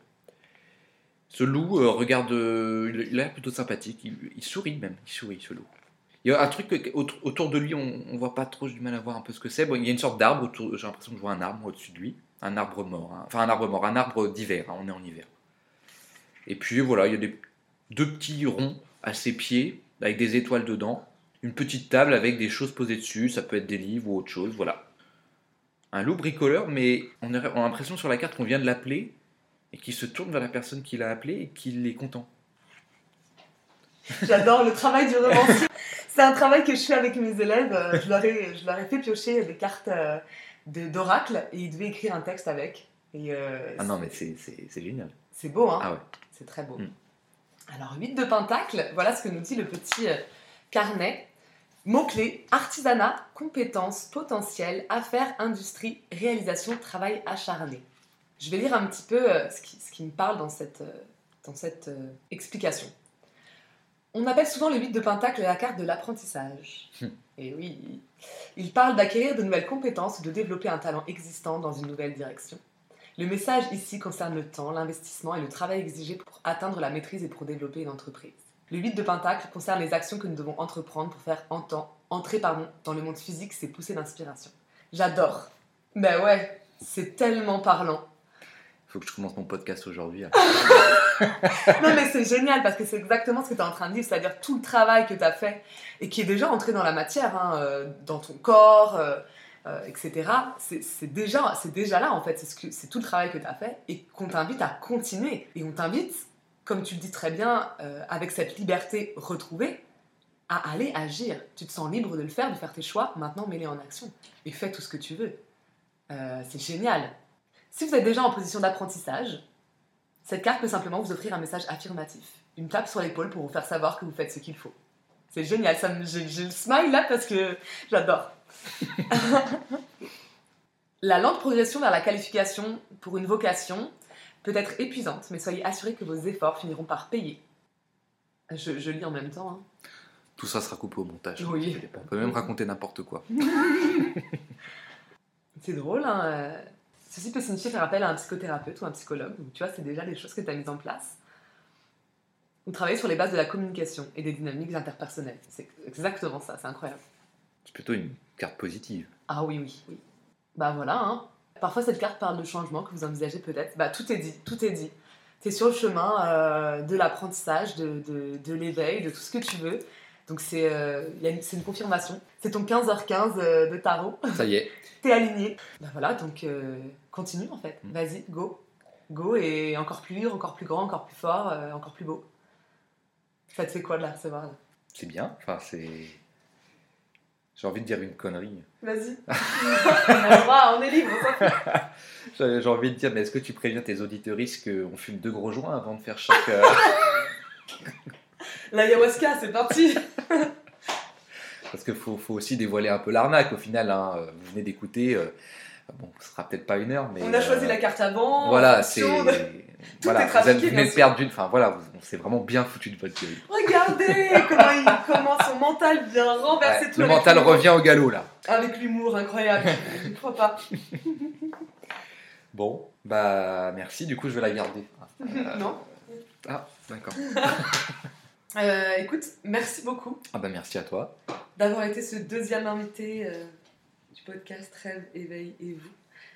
Ce loup euh, regarde, euh, il a l'air plutôt sympathique, il, sourit même, il sourit ce loup. Il y a un truc autour, de lui, on, on voit pas trop, j'ai du mal à voir un peu ce que c'est. Bon, il y a une sorte d'arbre, autour- j'ai l'impression que je vois un arbre au-dessus de lui, un arbre mort, hein. enfin un arbre mort, un arbre d'hiver, hein, on est en hiver. Et puis voilà, il y a deux petits ronds à ses pieds, avec des étoiles dedans. Une petite table avec des choses posées dessus, ça peut être des livres ou autre chose, voilà. Un loup bricoleur, mais on a, on a l'impression sur la carte qu'on vient de l'appeler, et qu'il se tourne vers la personne qui l'a appelé et qu'il est content. J'adore le travail du romancier. C'est un travail que je fais avec mes élèves. Euh, Je leur ai, je leur ai fait piocher des cartes euh, de- d'oracle et ils devaient écrire un texte avec. Et euh, Ah non, mais c'est génial. c'est beau, hein Ah ouais. C'est très beau. Mm. Alors, 8 de Pentacle, voilà ce que nous dit le petit carnet. Mots-clés, artisanat, compétences, potentiel, affaires, industrie, réalisation, travail acharné. Je vais lire un petit peu euh, ce, qui, ce qui me parle dans cette, euh, dans cette euh, explication. On appelle souvent le 8 de Pentacle la carte de l'apprentissage. Hmm. Et oui, il parle d'acquérir de nouvelles compétences ou de développer un talent existant dans une nouvelle direction. Le message ici concerne le temps, l'investissement et le travail exigé pour atteindre la maîtrise et pour développer une entreprise. Le 8 de Pentacle concerne les actions que nous devons entreprendre pour faire entrer pardon, dans le monde physique ces poussées d'inspiration. J'adore. Ben ouais, c'est tellement parlant. Faut que je commence mon podcast aujourd'hui. hein. Non mais c'est génial parce que c'est exactement ce que tu es en train de dire, c'est-à-dire tout le travail que tu as fait et qui est déjà entré dans la matière, hein, euh, dans ton corps, euh, euh, etc. C'est déjà, déjà là en fait, c'est ce que- c'est tout le travail que tu as fait et qu'on t'invite à continuer. Et on t'invite, comme tu le dis très bien, euh, avec cette liberté retrouvée, à aller agir. Tu te sens libre de le faire, de faire tes choix, maintenant mets-les en action et fais tout ce que tu veux. Euh, c'est génial. Si vous êtes déjà en position d'apprentissage, cette carte peut simplement vous offrir un message affirmatif, une tape sur l'épaule pour vous faire savoir que vous faites ce qu'il faut. C'est génial, ça me- j'ai j'ai le smile là parce que j'adore. la lente progression vers la qualification pour une vocation peut être épuisante, mais soyez assurés que vos efforts finiront par payer. Je, je lis en même temps. hein. Tout ça sera coupé au montage. Oui. On peut même raconter n'importe quoi. C'est drôle, hein. euh, Ceci peut signifier faire appel à un psychothérapeute ou un psychologue. Donc, tu vois, c'est déjà des choses que tu as mises en place. Ou travailler sur les bases de la communication et des dynamiques interpersonnelles. C'est exactement ça, c'est incroyable. C'est plutôt une carte positive. Ah oui, oui, oui. Bah voilà, hein. Parfois, cette carte parle de changement que vous envisagez peut-être. Bah tout est dit, tout est dit. Tu es sur le chemin euh, de l'apprentissage, de, de, de l'éveil, de tout ce que tu veux. Donc c'est euh, une- confirmation. C'est ton 15h15 euh, de tarot. Ça y est. T'es aligné. Bah voilà, donc euh, continue en fait. Mm. Vas-y, go. Go et encore plus dur, encore plus grand, encore plus fort, encore plus beau. Ça te fait quoi de la recevoir là? C'est bien. Enfin, c'est. J'ai envie de dire une connerie. Vas-y. on est libre. J'ai envie de dire, mais est-ce que tu préviens tes auditeuristes qu'on fume deux gros joints avant de faire chaque. euh, L'ayahuasca, c'est parti. Parce qu'il faut, faut aussi dévoiler un peu l'arnaque au final. hein. Vous venez d'écouter. euh, Bon, ce sera peut-être pas une heure, mais. On a choisi euh, la carte avant. Voilà, c'est. Voilà, est vous êtes- venez de sûr. perdre d'une. Enfin voilà, on s'est vraiment bien foutu de votre gueule. Regardez comment, il, comment son mental vient renverser Ouais, tout le mental revient au galop là. Avec l'humour, incroyable. Je ne crois pas. Bon, bah merci, du coup je vais la garder. Euh, non Ah, d'accord. Euh, écoute, merci beaucoup Ah bah merci à toi. d'avoir été ce deuxième invité euh, du podcast Rêve, Éveil et vous.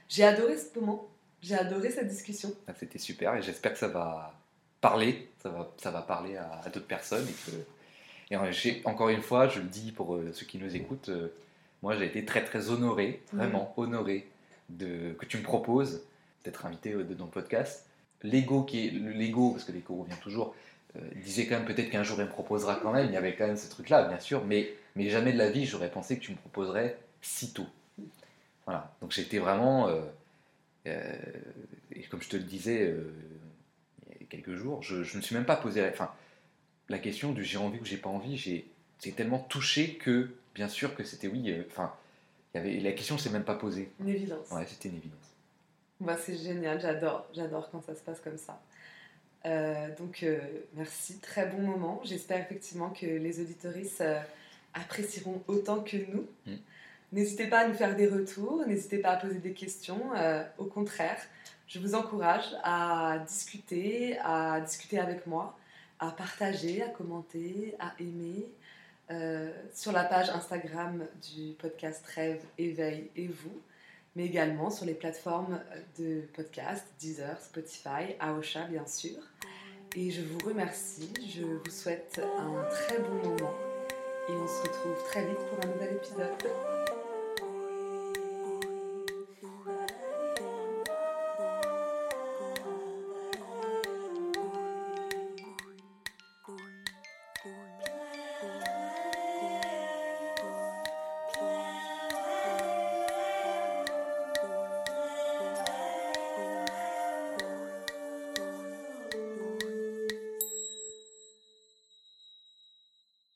J'ai adoré ce moment, j'ai adoré cette discussion. Ah, C'était super et j'espère que ça va parler, ça va, ça va parler à, à d'autres personnes. Et, que, et j'ai- encore une fois, je le dis pour euh, ceux qui nous écoutent, euh, moi j'ai été très très honoré, vraiment honoré de, que tu me proposes d'être invité euh, dans le podcast. L'ego, qui est l'ego, parce que l'ego revient toujours, euh, disait quand même peut-être qu'un jour il me proposera quand même, il y avait quand même ce truc-là, bien sûr, mais, mais jamais de la vie j'aurais pensé que tu me proposerais si tôt. Voilà, donc j'étais vraiment. euh, euh, et comme je te le disais euh, il y a quelques jours, je ne me suis même pas posé la, enfin, la question du j'ai envie ou j'ai pas envie. J'ai c'est tellement touché que, bien sûr, que c'était oui. Enfin, y avait, la question s'est même pas posée. Une évidence. Ouais, c'était une évidence. Bah, c'est génial, j'adore, j'adore quand ça se passe comme ça. Euh, donc euh, merci, très bon moment. J'espère effectivement que les auditoristes euh, apprécieront autant que nous. Mm. N'hésitez pas à nous faire des retours, n'hésitez pas à poser des questions. euh, au contraire, je vous encourage à discuter, à discuter avec moi, à partager, à commenter, à aimer. euh, sur la page Instagram du podcast Rêve, Éveil et vous mais également sur les plateformes de podcast, Deezer, Spotify, Aosha bien sûr. Et je vous remercie, je vous souhaite un très bon moment et on se retrouve très vite pour un nouvel épisode.